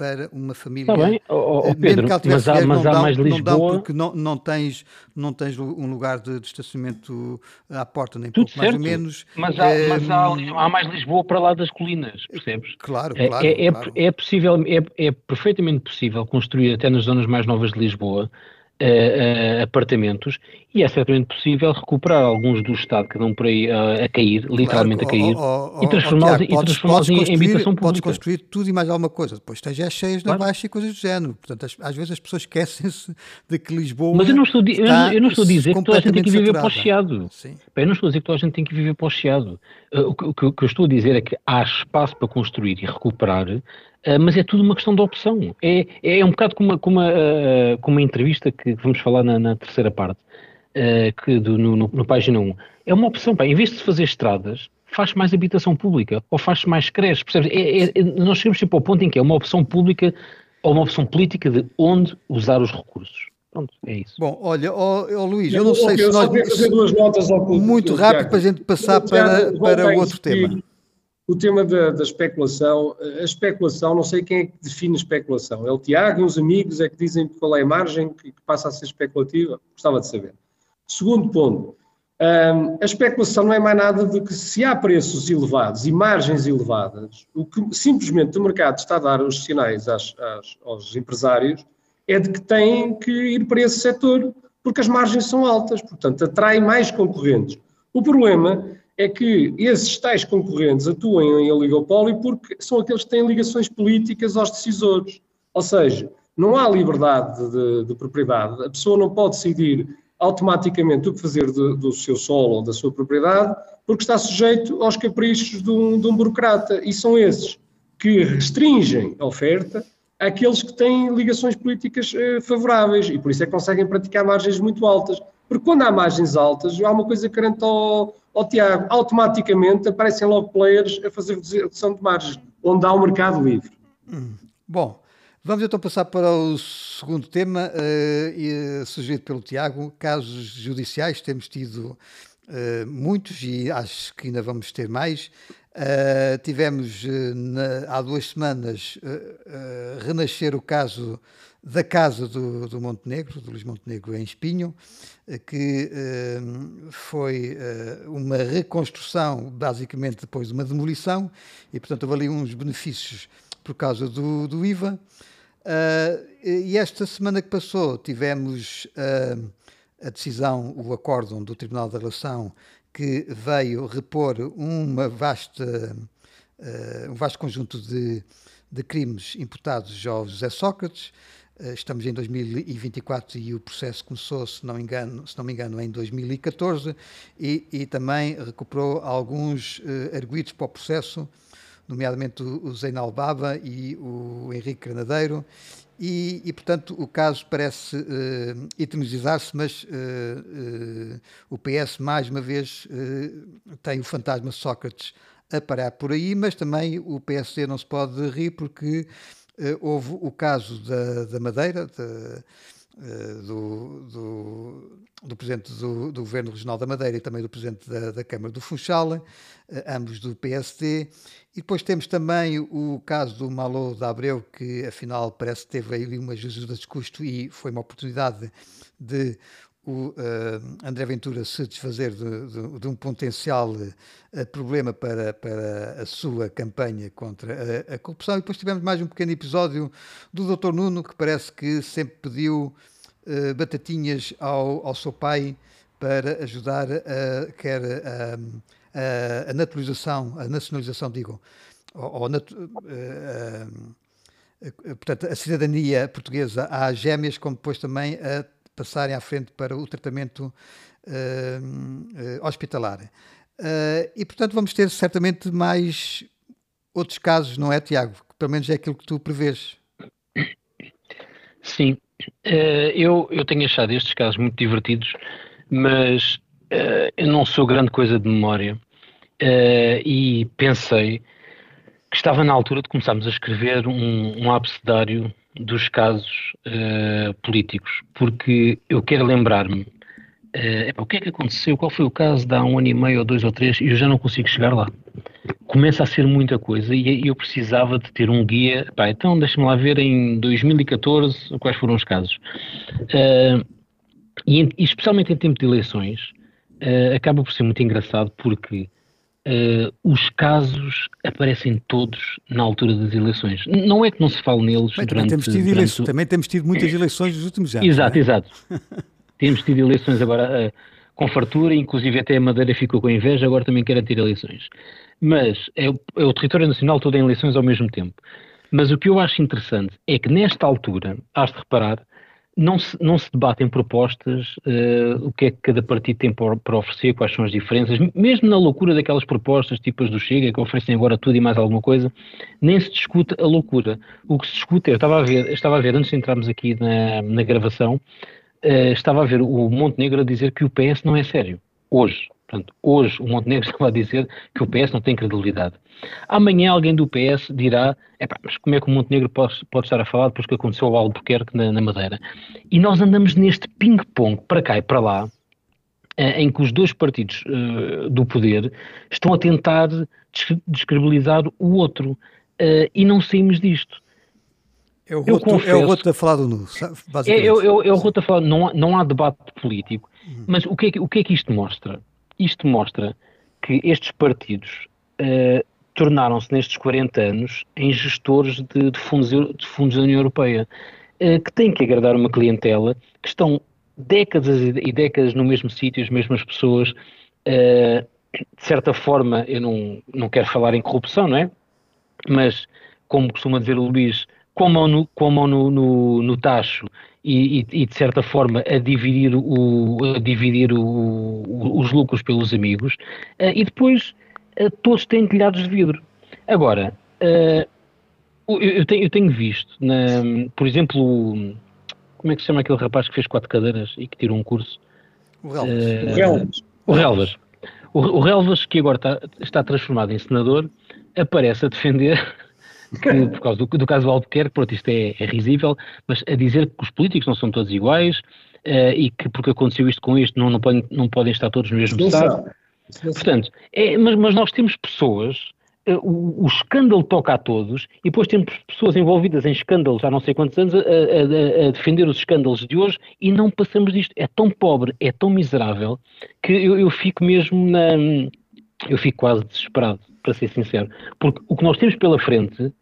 para uma família. Está bem, oh, oh, Pedro, mas há, mas há mais Lisboa... Não porque não, não, tens, não tens um lugar de, de estacionamento à porta, nem Tudo pouco certo. mais ou menos. Mas, há, é, mas há, há, mais Lisboa para lá das colinas, percebes? Claro, é, claro. É, claro. é, é possível, é, é perfeitamente possível construir até nas zonas mais novas de Lisboa uh, apartamentos e é certamente possível recuperar alguns do Estado que dão por aí uh, a cair, literalmente claro, a cair, oh, oh, e transformá-los oh, transformá em, em habitação pública. Podes construir tudo e mais alguma coisa, depois tens já cheias claro. na baixa e coisas do género. Portanto, as, às vezes as pessoas esquecem-se de que Lisboa. Mas eu não estou, eu não, eu não estou a dizer que toda a gente tem que viver para o Chiado. Eu não estou a dizer que toda a gente tem que viver para o Chiado. Uh, o, que, o que eu estou a dizer é que há espaço para construir e recuperar Uh, mas é tudo uma questão de opção. É, é um bocado como uma, como uma, uh, como uma entrevista que vamos falar na, na terceira parte, uh, que do, no, no, no, página 1. É uma opção, pá, em vez de se fazer estradas, faz mais habitação pública ou faz mais creches, percebes? É, é, nós chegamos sempre ao ponto em que é uma opção pública ou uma opção política de onde usar os recursos. Pronto, é isso. Bom, olha, oh, oh Luís, eu, eu não sei se nós... Fazer duas notas ao Muito rápido para a gente passar para, para o outro tema o tema da, da, especulação, a especulação, não sei quem é que define especulação. É o Tiago e os amigos é que dizem qual é a margem que, que passa a ser especulativa? Gostava de saber. Segundo ponto, Um, a especulação não é mais nada de que se há preços elevados e margens elevadas, o que simplesmente o mercado está a dar os sinais às, às, aos empresários é de que têm que ir para esse setor porque as margens são altas, portanto atrai mais concorrentes. O problema é que esses tais concorrentes atuam em oligopólio porque são aqueles que têm ligações políticas aos decisores. Ou seja, não há liberdade de, de propriedade, a pessoa não pode decidir automaticamente o que fazer de, do seu solo ou da sua propriedade, porque está sujeito aos caprichos de um, de um burocrata. E são esses que restringem a oferta àqueles que têm ligações políticas eh, favoráveis e por isso é que conseguem praticar margens muito altas. Porque quando há margens altas, há uma coisa carente ao, ao Tiago, automaticamente aparecem logo players a fazer redução de margens, onde há um mercado livre. Hum, bom, vamos então passar para o segundo tema, uh, sugerido pelo Tiago, casos judiciais, temos tido uh, muitos e acho que ainda vamos ter mais. Uh, tivemos na, há duas semanas renascer o caso da Casa do, do Montenegro, do Luís Montenegro em Espinho, eh, que uh, foi uh, uma reconstrução, basicamente depois de uma demolição, e portanto houve ali uns benefícios por causa do, do IVA. Uh, e esta semana que passou tivemos a decisão, o acórdão do Tribunal da Relação, que veio repor uma vasta, um vasto conjunto de, de crimes imputados ao José Sócrates, eh, estamos em 2024 e o processo começou, se não, engano, se não me engano, em 2014 e, e também recuperou alguns uh, arguídos para o processo, nomeadamente o, o Zeinal Baba e o Henrique Granadeiro, e, e, portanto o caso parece uh, eternizar-se, mas uh, uh, o PS mais uma vez tem o fantasma Sócrates a parar por aí, mas também o PSD não se pode rir porque houve o caso da, da Madeira, de, uh, do, do, do, Presidente do, do, Governo Regional da Madeira e também do Presidente da, da Câmara do Funchal, uh, ambos do PSD. E depois temos também o caso do Malo da Abreu, que afinal parece que teve aí uma ajuda de custo e foi uma oportunidade de o uh, André Ventura se desfazer de, de, de um potencial uh, problema para, para a sua campanha contra a, a, corrupção. E depois tivemos mais um pequeno episódio do Dr. Nuno, que parece que sempre pediu uh, batatinhas ao, ao seu pai para ajudar a, quer a, a, a naturalização, a nacionalização, digo, ou, ou nat, portanto, a cidadania portuguesa às gêmeas, como depois também a passarem à frente para o tratamento uh, hospitalar. Uh, e, portanto, vamos ter certamente mais outros casos, não é, Tiago? Pelo menos é aquilo que tu prevês. Sim, eu, eu tenho achado estes casos muito divertidos, mas eu não sou grande coisa de memória e pensei que estava na altura de começarmos a escrever um, um abecedário dos casos uh, políticos, porque eu quero lembrar-me uh, o que é que aconteceu, qual foi o caso de há um ano e meio ou dois ou três, e eu já não consigo chegar lá. Começa a ser muita coisa e eu precisava de ter um guia. Pá, então deixa-me lá ver em 2014 quais foram os casos. Uh, e, especialmente em tempo de eleições, acaba por ser muito engraçado porque Uh, os casos aparecem todos na altura das eleições. Não é que não se fale neles Bem, durante, também, temos tido durante... também temos tido muitas eleições nos últimos anos. Exato, é? exato. temos tido eleições agora uh, com fartura, inclusive até a Madeira ficou com inveja, agora também quer ter eleições. Mas é o, é o território nacional todo em eleições ao mesmo tempo. Mas o que eu acho interessante é que nesta altura, has de reparar, não se, não se debatem propostas, uh, o que é que cada partido tem para, para, oferecer, quais são as diferenças, mesmo na loucura daquelas propostas tipo as do Chega, que oferecem agora tudo e mais alguma coisa, nem se discute a loucura. O que se discute, eu estava a ver, estava a ver antes de entrarmos aqui na, na gravação, uh, estava a ver o Montenegro a dizer que o PS não é sério, hoje. Portanto, hoje o Montenegro estava a dizer que o PS não tem credibilidade. Amanhã alguém do PS dirá, mas como é que o Montenegro pode, pode estar a falar depois que aconteceu ao Albuquerque na, na Madeira? E nós andamos neste ping-pong para cá e para lá, eh, em que os dois partidos uh, do poder estão a tentar descredibilizar o outro uh, e não saímos disto. É o, roto, confesso, é o roto a falar do nu, basicamente. É, é, é, é o roto a falar, não há, não há debate político, uhum. mas o que, é que, o que é que isto mostra? Isto mostra que estes partidos uh, tornaram-se nestes 40 anos em gestores de, de, fundos, de fundos da União Europeia, uh, que têm que agradar uma clientela, que estão décadas e décadas no mesmo sítio, as mesmas pessoas. Uh, de certa forma, eu não, não quero falar em corrupção, não é? Mas, como costuma dizer o Luís, com a mão no, com a mão no, no, no tacho e, e, e, de certa forma, a dividir, o, a dividir o, o, os lucros pelos amigos, uh, e depois uh, todos têm telhados de vidro. Agora, uh, eu, eu, tenho, eu, tenho, visto, na, por exemplo, como é que se chama aquele rapaz que fez quatro cadeiras e que tirou um curso? O Relvas. o Relvas. O, o Relvas, que agora está, está transformado em senador, aparece a defender que, por causa do, do caso do Albuquerque, pronto, isto é, é risível, mas a dizer que os políticos não são todos iguais uh, e que porque aconteceu isto com isto não, não, podem, não podem estar todos no mesmo estado. Portanto, é, mas, mas nós temos pessoas o, o, escândalo toca a todos e depois temos pessoas envolvidas em escândalos há não sei quantos anos a, a, a, defender os escândalos de hoje e não passamos disto. É tão pobre, é tão miserável que eu, eu fico mesmo na. Eu fico quase desesperado, para ser sincero. Porque o que nós temos pela frente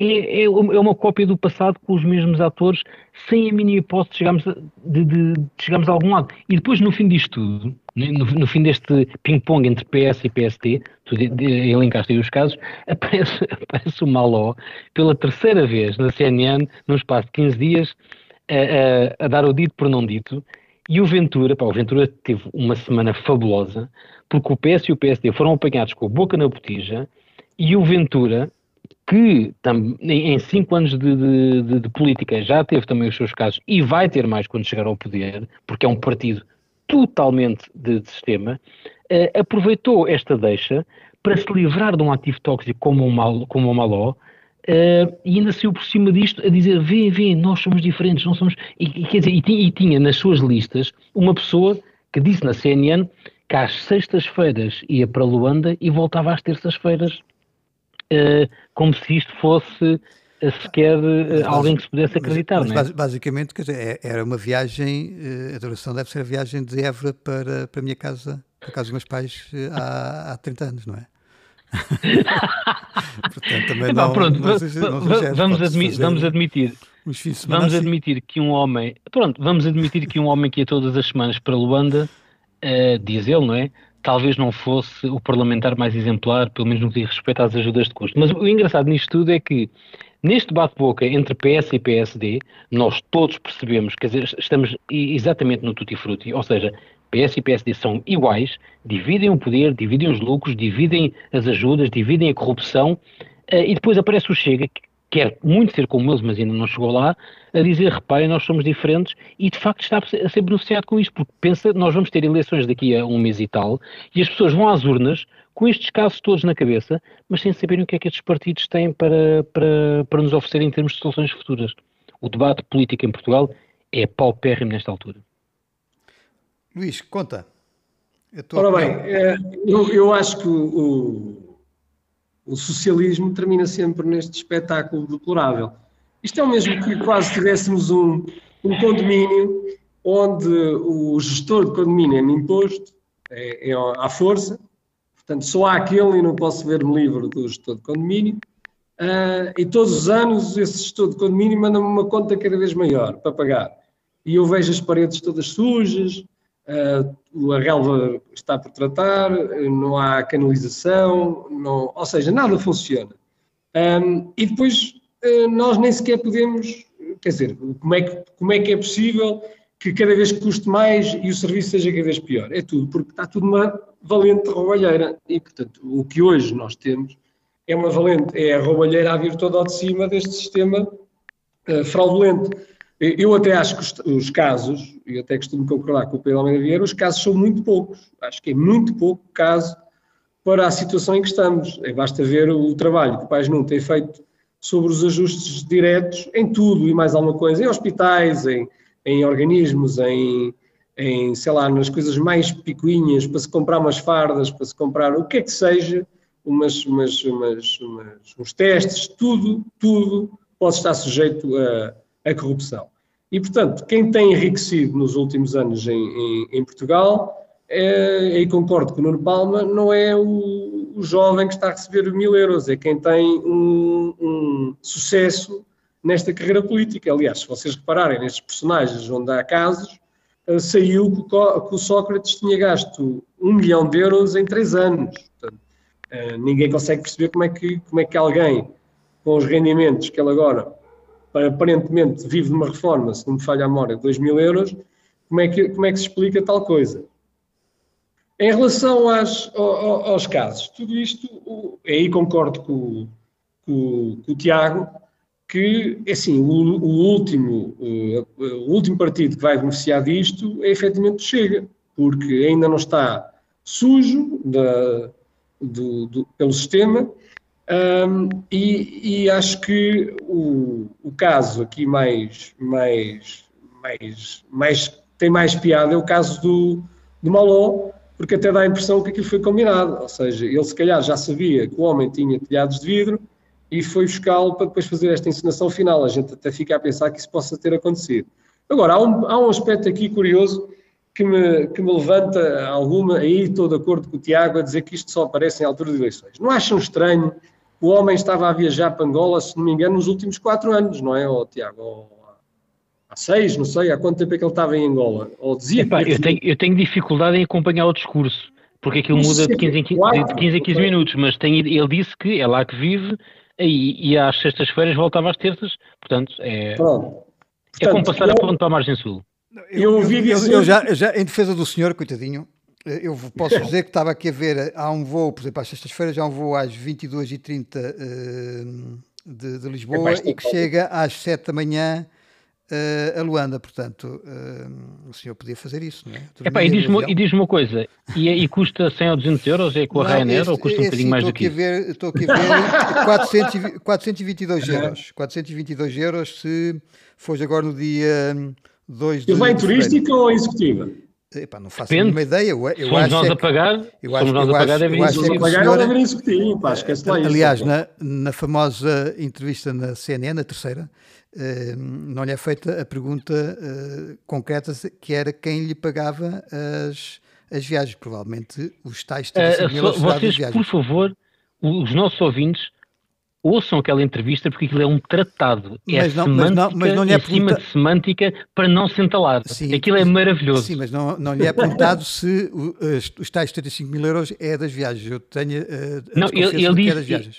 é, é, é, uma cópia do passado com os mesmos atores, sem a mínima hipótese de chegarmos a, de, de, de chegarmos a algum lado. E depois, no fim disto tudo, no, no fim deste ping-pong entre PS e PST, tu elencaste aí os casos, aparece, aparece o Maló pela terceira vez na CNN, num espaço de 15 dias, a, a, a dar o dito por não dito, e o Ventura, pá, o Ventura teve uma semana fabulosa, porque o PS e o PSD foram apanhados com a boca na botija, e o Ventura que em cinco anos de, de, de, política já teve também os seus casos e vai ter mais quando chegar ao poder, porque é um partido totalmente de, de sistema, uh, aproveitou esta deixa para se livrar de um ativo tóxico como o, mal, como o Maló, uh, e ainda saiu por cima disto a dizer, vê, vê, nós somos diferentes, não somos... E, e quer dizer, e, tinha, e tinha nas suas listas uma pessoa que disse na CNN que às sextas-feiras ia para Luanda e voltava às terças-feiras uh, como se isto fosse uh, sequer alguém que se pudesse acreditar. Mas, mas é? basicamente, quer dizer, é, era uma viagem, a duração deve ser a viagem de Évora para, para a minha casa, para a casa dos meus pais há, há 30 anos, não é? Portanto, também não, pronto, não, não, não vamos, admi vamos admitir vamos assim. admitir que um homem pronto, vamos admitir que um homem que ia todas as semanas para Luanda uh, diz ele, não é? talvez não fosse o parlamentar mais exemplar, pelo menos no que diz respeito às ajudas de custo. Mas o engraçado nisto tudo é que, neste bate-boca entre PS e PSD, nós todos percebemos, quer dizer, estamos exatamente no tutti-frutti, ou seja, PS e PSD são iguais, dividem o poder, dividem os lucros, dividem as ajudas, dividem a corrupção, eh, e depois aparece o Chega, quer muito ser como eles, mas ainda não chegou lá, a dizer, reparem, nós somos diferentes, e de facto está a ser beneficiado com isto, porque pensa, nós vamos ter eleições daqui a um mês e tal, e as pessoas vão às urnas com estes casos todos na cabeça, mas sem saberem o que é que estes partidos têm para, para, para nos oferecer em termos de soluções futuras. O debate político em Portugal é paupérrimo nesta altura. Luís, conta. Ora bem, é, eu, eu acho que o, o socialismo termina sempre neste espetáculo deplorável. Isto é o mesmo que quase tivéssemos um, um condomínio onde o gestor de condomínio é-me imposto, é, é à força, portanto só há aquele e não posso ver-me livre do gestor de condomínio, uh, e todos os anos esse gestor de condomínio manda-me uma conta cada vez maior para pagar. E eu vejo as paredes todas sujas, uh, a relva está por tratar, não há canalização, não, ou seja, nada funciona. Um, e depois uh, nós nem sequer podemos, quer dizer, como é, que, como é que é possível que cada vez custe mais e o serviço seja cada vez pior? É tudo, porque está tudo uma valente roubalheira. E, portanto, o que hoje nós temos é uma valente, é a roubalheira a vir toda ao de cima deste sistema uh, fraudulento. Eu até acho que os, os casos, e até costumo concordar com o Pedro Almeida Vieira, os casos são muito poucos. Acho que é muito pouco caso para a situação em que estamos. É, basta ver o trabalho que o Pais Não tem feito sobre os ajustes diretos em tudo e mais alguma coisa, em hospitais, em, em organismos, em, em, sei lá, nas coisas mais picuinhas, para se comprar umas fardas, para se comprar o que é que seja, umas, umas, umas uns testes, tudo, tudo pode estar sujeito a a corrupção. E, portanto, quem tem enriquecido nos últimos anos em, em, em Portugal é, e concordo com o Nuno Palma, não é o, o, jovem que está a receber mil euros, é quem tem um, um, sucesso nesta carreira política. Aliás, se vocês repararem nestes personagens onde há casos, uh, saiu que o, Sócrates tinha gasto um milhão de euros em três anos. Portanto, uh, ninguém consegue perceber como é, que, como é que alguém, com os rendimentos que ele agora aparentemente vive de uma reforma, se não me falha a memória, de 2 mil euros, como é que, como é que se explica tal coisa? Em relação às, aos, aos casos, tudo isto, aí concordo com, com, com o Tiago, que, é assim, o, o, último, o último partido que vai beneficiar disto é efetivamente Chega, porque ainda não está sujo da, do, do, pelo sistema um, e, e, acho que o, o caso aqui mais, mais, mais, mais tem mais piada é o caso do, do Maló, porque até dá a impressão que aquilo foi combinado, ou seja, ele se calhar já sabia que o homem tinha telhados de vidro e foi buscá-lo para depois fazer esta encenação final. A gente até fica a pensar que isso possa ter acontecido. Agora, há um, há um aspecto aqui curioso que me, que me levanta alguma, aí estou de acordo com o Tiago, a dizer que isto só aparece em altura de eleições. Não acham estranho? O homem estava a viajar para Angola, se não me engano, nos últimos quatro anos, não é, oh, Tiago? há seis, não sei, há quanto tempo é que ele estava em Angola? Ou dizia Epá, eu, tenho, eu tenho dificuldade em acompanhar o discurso, porque aquilo muda de 15 em 15, de 15 a 15 minutos, mas tem, ele disse que é lá que vive e, e às sextas-feiras voltava às terças, portanto é, portanto, é como passar eu, a ponte para a margem sul. Eu, eu, eu, eu já, já, em defesa do senhor, coitadinho, eu posso dizer que estava aqui a ver, há um voo, por exemplo, às sextas-feiras há um voo às 22h30 uh, de, de, Lisboa é e que chega às 7 da manhã uh, a Luanda, portanto, uh, o senhor podia fazer isso, não é? Epá, e diz-me diz uma coisa, e, e, custa 100 ou 200 euros? É com a Ryanair ou custa um bocadinho mais do que isso? Ver, estou aqui a ver 400, 422 euros, 422 euros se fores agora no dia 2 de E vai turística ou executiva? Epá, não faço Depende. nenhuma ideia. Eu, eu somos nós é a pagar, eu somos nós a pagar, deve ir executivo. pagar, ele deve ir executivo, pá, esquece lá Aliás, na, na famosa entrevista na CNN, na terceira, Uh, não lhe é feita a pergunta uh, concreta que era quem lhe pagava as, as viagens, provavelmente os tais 35 uh, mil Vocês, por favor, os nossos ouvintes, ouçam aquela entrevista porque aquilo é um tratado. É mas não, semântica mas não, mas não lhe é pergunta... de semântica para não se entalar. Sim, aquilo é maravilhoso. Sim, mas não, não lhe é perguntado se os, os tais 75 mil euros é das viagens. Eu tenho uh, não, ele, ele disse, é das viagens.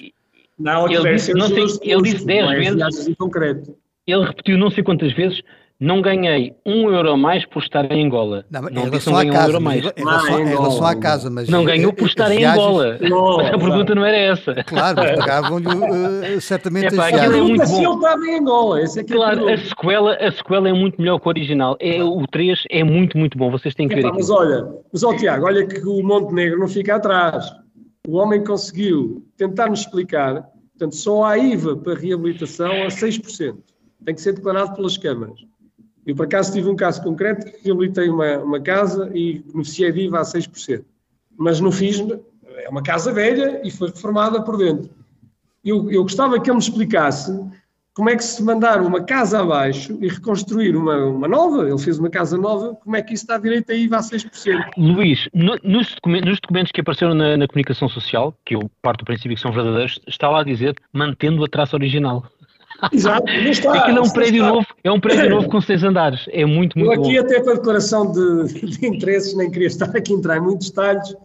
Não, ele disse, não sei, ele disse 10 é vezes. Em concreto ele repetiu não sei quantas vezes, não ganhei um euro a mais por estar em Angola. Não, não disse não ganhei um euro a mais. Em relação, em relação à casa, mas... Não ganhou por estar em Angola. Não, a pergunta não era essa. Claro, mas pagavam-lhe uh, certamente é, pá, as é muito bom. ele estava em Angola. Esse é é claro, a sequela, a sequela é muito melhor que o original. É, o 3 é muito, muito bom. Vocês têm que é, ver pá, Mas olha, mas ó, Tiago, olha que o Montenegro não fica atrás. O homem conseguiu tentar-nos explicar, portanto, só há IVA para reabilitação a 6% tem que ser declarado pelas câmaras. Eu, por acaso, tive um caso concreto que reabilitei uma, uma casa e beneficiei de IVA a 6%. Mas não fiz, é uma casa velha e foi reformada por dentro. Eu, eu gostava que ele me explicasse como é que se mandar uma casa abaixo e reconstruir uma, uma nova, ele fez uma casa nova, como é que isso dá direito a IVA a 6%? Luís, no, nos, documentos, nos, documentos, que apareceram na, na, comunicação social, que eu parto do princípio que são verdadeiros, está lá a dizer mantendo a traça original. Exato, está, Aquilo é um prédio está. novo, é um prédio novo com seis andares, é muito, muito Eu aqui bom. até para declaração de, de interesses, nem queria estar aqui a entrar em muitos detalhes,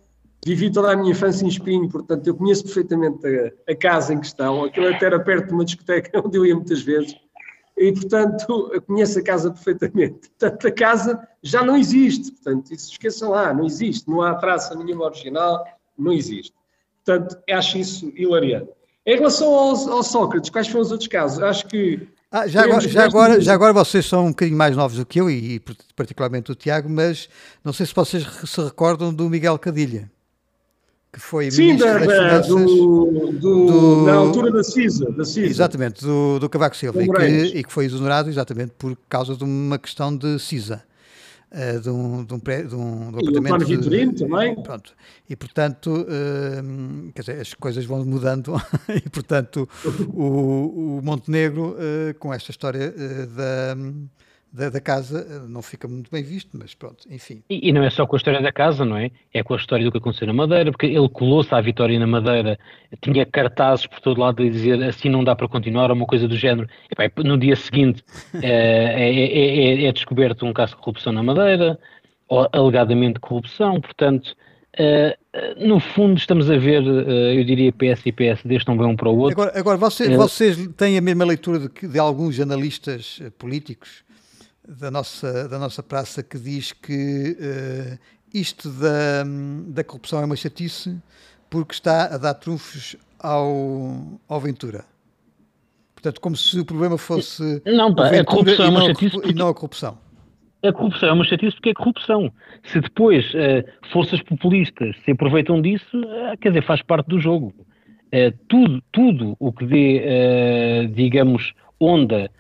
vivi toda a minha infância em Espinho, portanto eu conheço perfeitamente a, a, casa em questão, aquilo até era perto de uma discoteca onde eu ia muitas vezes, e portanto eu conheço a casa perfeitamente. Portanto a casa já não existe, portanto isso esqueçam lá, não existe, não há traça nenhuma original, não existe. Portanto acho isso hilariante. Em relação ao, ao Sócrates, quais foram os outros casos? Acho que. Ah, já, agora, já, agora, já agora vocês são um bocadinho mais novos do que eu e, e particularmente o Tiago, mas não sei se vocês se recordam do Miguel Cadilha, que foi Sim, da, das Finanças do, do, do, na altura da CISA. Da CISA. Exatamente, do, do Cavaco Silva, e que, e que, foi exonerado exatamente por causa de uma questão de CISA. Uh, de, um, de, um, pré, de, um, de um apartamento. E Vitorino também. Pronto. E portanto, uh, quer dizer, as coisas vão mudando e portanto o, o Montenegro, uh, com esta história da, da, da, casa eh, não fica muito bem visto, mas pronto, enfim. E, e, não é só com a história da casa, não é? É com a história do que aconteceu na Madeira, porque ele colou-se à vitória na Madeira, tinha cartazes por todo lado a dizer assim não dá para continuar, ou uma coisa do género. E, pá, no dia seguinte é, é, é, descoberto um caso de corrupção na Madeira, ou alegadamente corrupção, portanto. Uh, no fundo, estamos a ver, eu diria, PS e PSD estão bem um para o outro. Agora, agora vocês, vocês têm a mesma leitura de, de alguns analistas políticos da nossa, da nossa praça que diz que uh, isto da, da corrupção é uma chatice porque está a dar trunfos ao, ao Ventura. Portanto, como se o problema fosse não, pá, a corrupção é uma chatice porque... e não a corrupção. A corrupção é uma chatice porque é corrupção. Se depois uh, forças populistas se aproveitam disso, uh, quer dizer, faz parte do jogo. Uh, tudo, tudo o que dê, digamos, onda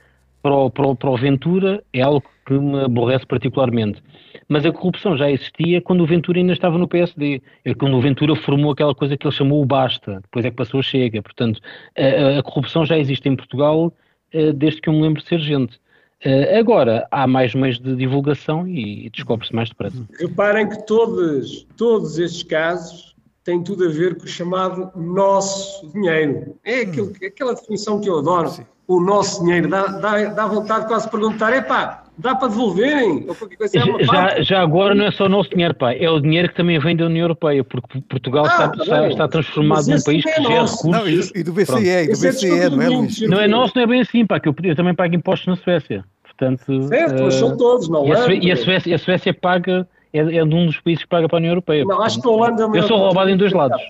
para o, para, o, para o Ventura é algo que me aborrece particularmente. Mas a corrupção já existia quando o Ventura ainda estava no PSD. É quando o Ventura formou aquela coisa que ele chamou o basta, depois é que passou chega. Portanto, a, a corrupção já existe em Portugal eh, desde que eu me lembro de ser gente. Uh, agora, há mais meios de divulgação e descobre-se mais depressa. Reparem que todos, todos estes casos têm tudo a ver com o chamado nosso dinheiro. É aquilo, aquela definição que eu adoro. Sim o nosso dinheiro. Dá, dá, dá vontade quase de perguntar, epá, dá para devolverem? É já, já agora não é só o nosso dinheiro, pá, é o dinheiro que também vem da União Europeia, porque Portugal ah, está, tá está, está, transformado num país é que gera recursos. Não, e, do BCE, e do BCE, é não é, Luís? Não é nosso, não é bem assim, pá, que eu, eu também pago impostos na Suécia. Portanto, certo, uh, são todos, não e a, e a Suécia, a Suécia paga é, é de um dos países que paga para a União Europeia. Não, acho que a Holanda é Eu sou roubado em dois lados.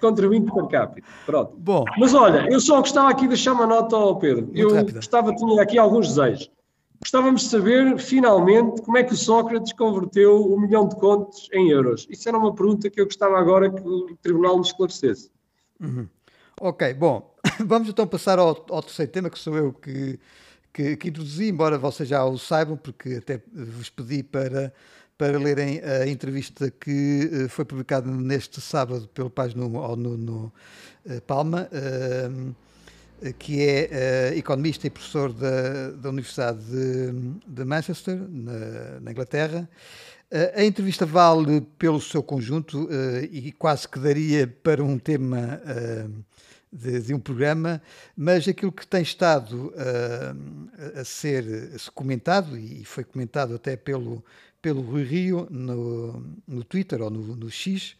Contribuinte per capita. Pronto. Bom. Mas olha, eu só gostava aqui de deixar uma nota ao Pedro. Muito eu rápido. gostava, tinha aqui alguns desejos. Gostávamos de saber, finalmente, como é que o Sócrates converteu um milhão de contos em euros. Isso era uma pergunta que eu gostava agora que o Tribunal nos esclarecesse. Uhum. Ok, bom, vamos então passar ao, ao, terceiro tema, que sou eu que, que, que introduzi, embora vocês já o saibam, porque até vos pedi para para lerem a entrevista que uh, foi publicada neste sábado pelo Página ao Nuno uh, Palma, uh, que é economista e professor da, da Universidade de, de Manchester, na, na Inglaterra. a entrevista vale pelo seu conjunto e quase que daria para um tema de, de, um programa, mas aquilo que tem estado a ser comentado, e foi comentado até pelo, pelo Rui Rio no, no Twitter ou no, no X,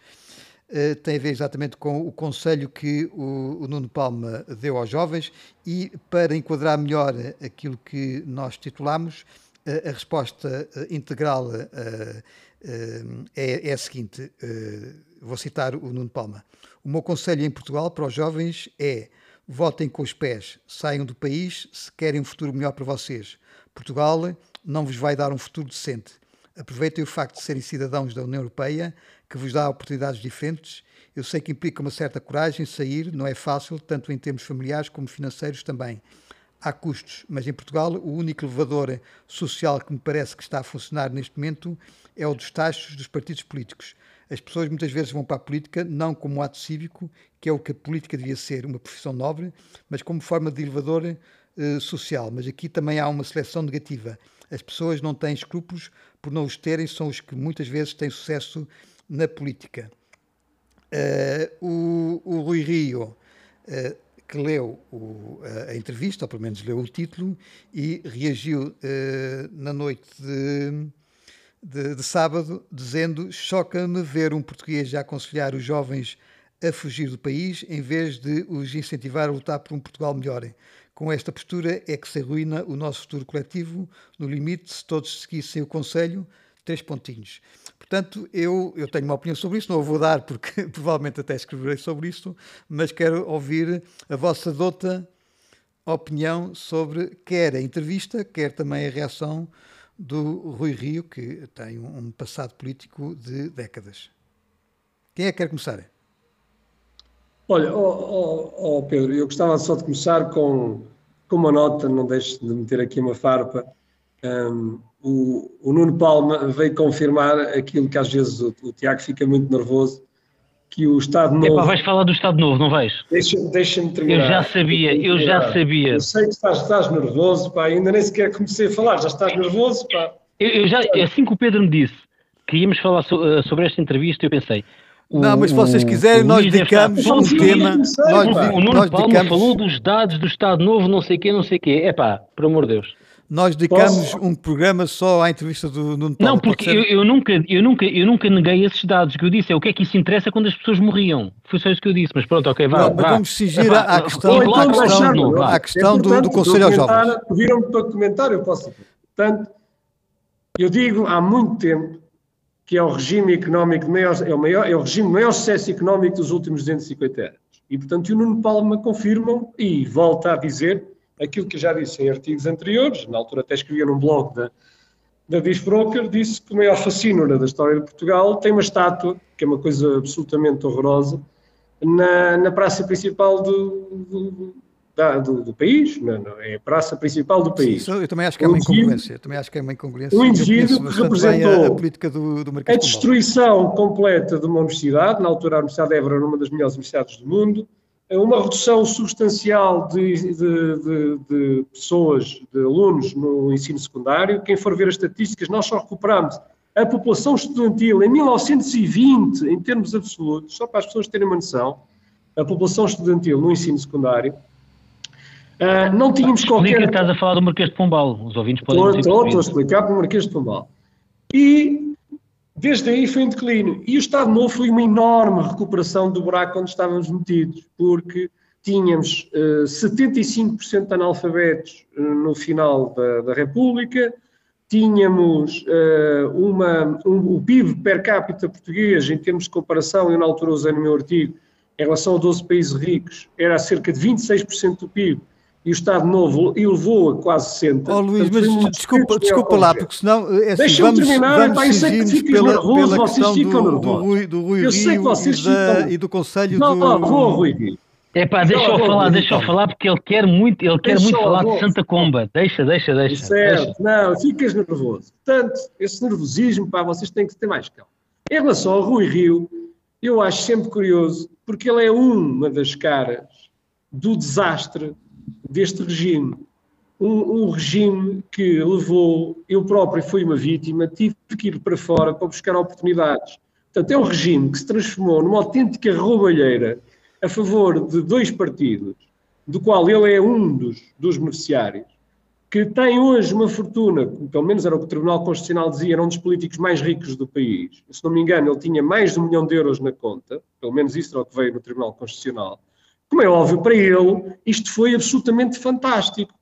uh, tem a ver exatamente com o conselho que o, o, Nuno Palma deu aos jovens e para enquadrar melhor aquilo que nós titulamos, uh, a resposta uh, integral é, é, a seguinte, vou citar o Nuno Palma. O meu conselho em Portugal para os jovens é votem com os pés, saiam do país se querem um futuro melhor para vocês. Portugal não vos vai dar um futuro decente. Aproveitem o facto de serem cidadãos da União Europeia, que vos dá oportunidades diferentes. Eu sei que implica uma certa coragem sair, não é fácil, tanto em termos familiares como financeiros também. Há custos, mas em Portugal o único elevador social que me parece que está a funcionar neste momento é o dos taxos dos partidos políticos. As pessoas muitas vezes vão para a política não como um ato cívico, que é o que a política devia ser, uma profissão nobre, mas como forma de elevador eh, social. Mas aqui também há uma seleção negativa. As pessoas não têm escrúpulos por não os terem, são os que muitas vezes têm sucesso na política. Uh, o, o, Rui Rio, uh, que leu o, a, a, entrevista, ou pelo menos leu o título, e reagiu uh, na noite de, de, de, sábado, dizendo: Choca-me ver um português a aconselhar os jovens a fugir do país em vez de os incentivar a lutar por um Portugal melhor. Com esta postura é que se arruína o nosso futuro coletivo. No limite, se todos seguissem o Conselho, três pontinhos. Portanto, eu, eu tenho uma opinião sobre isso, não a vou dar porque provavelmente até escreverei sobre isto, mas quero ouvir a vossa dota opinião sobre quer a entrevista, quer também a reação do Rui Rio, que tem um passado político de décadas. Quem é que quer começar? Olha, oh, oh, oh Pedro, eu gostava só de começar com, com uma nota, não deixe de meter aqui uma farpa. Um, o, o, Nuno Palma veio confirmar aquilo que às vezes o, o Tiago fica muito nervoso, que o Estado Novo. Epá, vais falar do Estado Novo, não vais? Deixa-me deixa terminar. Eu já sabia, eu já sabia. Eu sei que estás, estás nervoso, pá, ainda nem sequer comecei a falar, já estás nervoso, pá. Eu, eu já, assim que o Pedro me disse que íamos falar so, eh, sobre esta entrevista, eu pensei. O, não, mas se vocês quiserem, nós dedicamos um tema. Nós, o Nuno nós Palma dedicamos... falou dos dados do Estado Novo, não sei o quê, não sei o quê. É pá, por amor de Deus. Nós dedicamos Posso? um programa só à entrevista do Nuno Paulo. Não, porque eu, eu, nunca, eu, nunca, eu nunca neguei esses dados. O que eu disse é o que é que isso interessa quando as pessoas morriam. Foi só isso que eu disse, mas pronto, ok, vá. Não, mas vamos fingir à, à questão, então, à questão, à questão é do, do Conselho aos Jovens. Pediram-me para comentar, eu posso. Portanto, eu digo há muito tempo que é o regime económico maior, é o, maior, é o regime de maior sucesso económico dos últimos 250 anos. E, portanto, o Nuno Palma confirma e volta a dizer aquilo que já disse em artigos anteriores, na altura até escrevia num blog da, da Disbroker, disse que o maior fascínio da história de Portugal tem uma estátua, que é uma coisa absolutamente horrorosa, na, na praça principal do, do, da, do, do, país, não, não, é a praça principal do país. Sim, eu também acho que é uma incongruência. Também acho que é uma incongruência. Um indivíduo que representou a, a, política do, do a destruição completa de uma universidade, na altura a Universidade de Évora era uma das melhores universidades do mundo, uma redução substancial de, de, de, de, pessoas, de alunos no ensino secundário. Quem for ver as estatísticas, nós só recuperamos a população estudantil em 1920, em termos absolutos, só para as pessoas terem uma noção, a população estudantil no ensino secundário. Uh, não tínhamos Explica qualquer. Explica que estás a falar do Marquês de Pombal. Os ouvintes podem estou, estou, estou a explicar para o Marquês de Pombal. E Desde aí foi em declínio. E o Estado Novo foi uma enorme recuperação do buraco onde estávamos metidos, porque tínhamos uh, eh, 75% de analfabetos uh, no final da, da República, tínhamos uma, um, o PIB per capita português, em termos de comparação, eu na altura usei no meu artigo, em relação a 12 países ricos, era cerca de 26% do PIB e o Estado Novo elevou a quase 60. Oh, Luís, mas desculpa, desculpa lá, porque senão é assim, Deixa-me terminar, vamos pá, eu sei que ficas pela, nervoso, pela vocês ficam do, nervosos. Do Rui, do Rui eu sei que vocês e, da, ficam... e do Conselho não, do... Não, vou, Rui. É pá, deixa eu falar, deixa eu falar, porque ele quer muito, ele quer muito falar de Santa Comba. Deixa, deixa, deixa. Certo, deixa. não, ficas nervoso. Portanto, esse nervosismo, pá, vocês têm que ter mais calma. Em relação ao Rui Rio, eu acho sempre curioso, porque ele é uma das caras do desastre deste regime. Um, um, regime que levou, eu próprio fui uma vítima, tive que ir para fora para buscar oportunidades. Portanto, é um regime que se transformou numa autêntica roubalheira a favor de dois partidos, do qual ele é um dos, dos beneficiários, que tem hoje uma fortuna, pelo menos era o que o Tribunal Constitucional dizia, era um dos políticos mais ricos do país. Se não me engano, ele tinha mais de um milhão de euros na conta, pelo menos isso era o que veio no Tribunal Constitucional. Como é óbvio, para ele, isto foi absolutamente fantástico.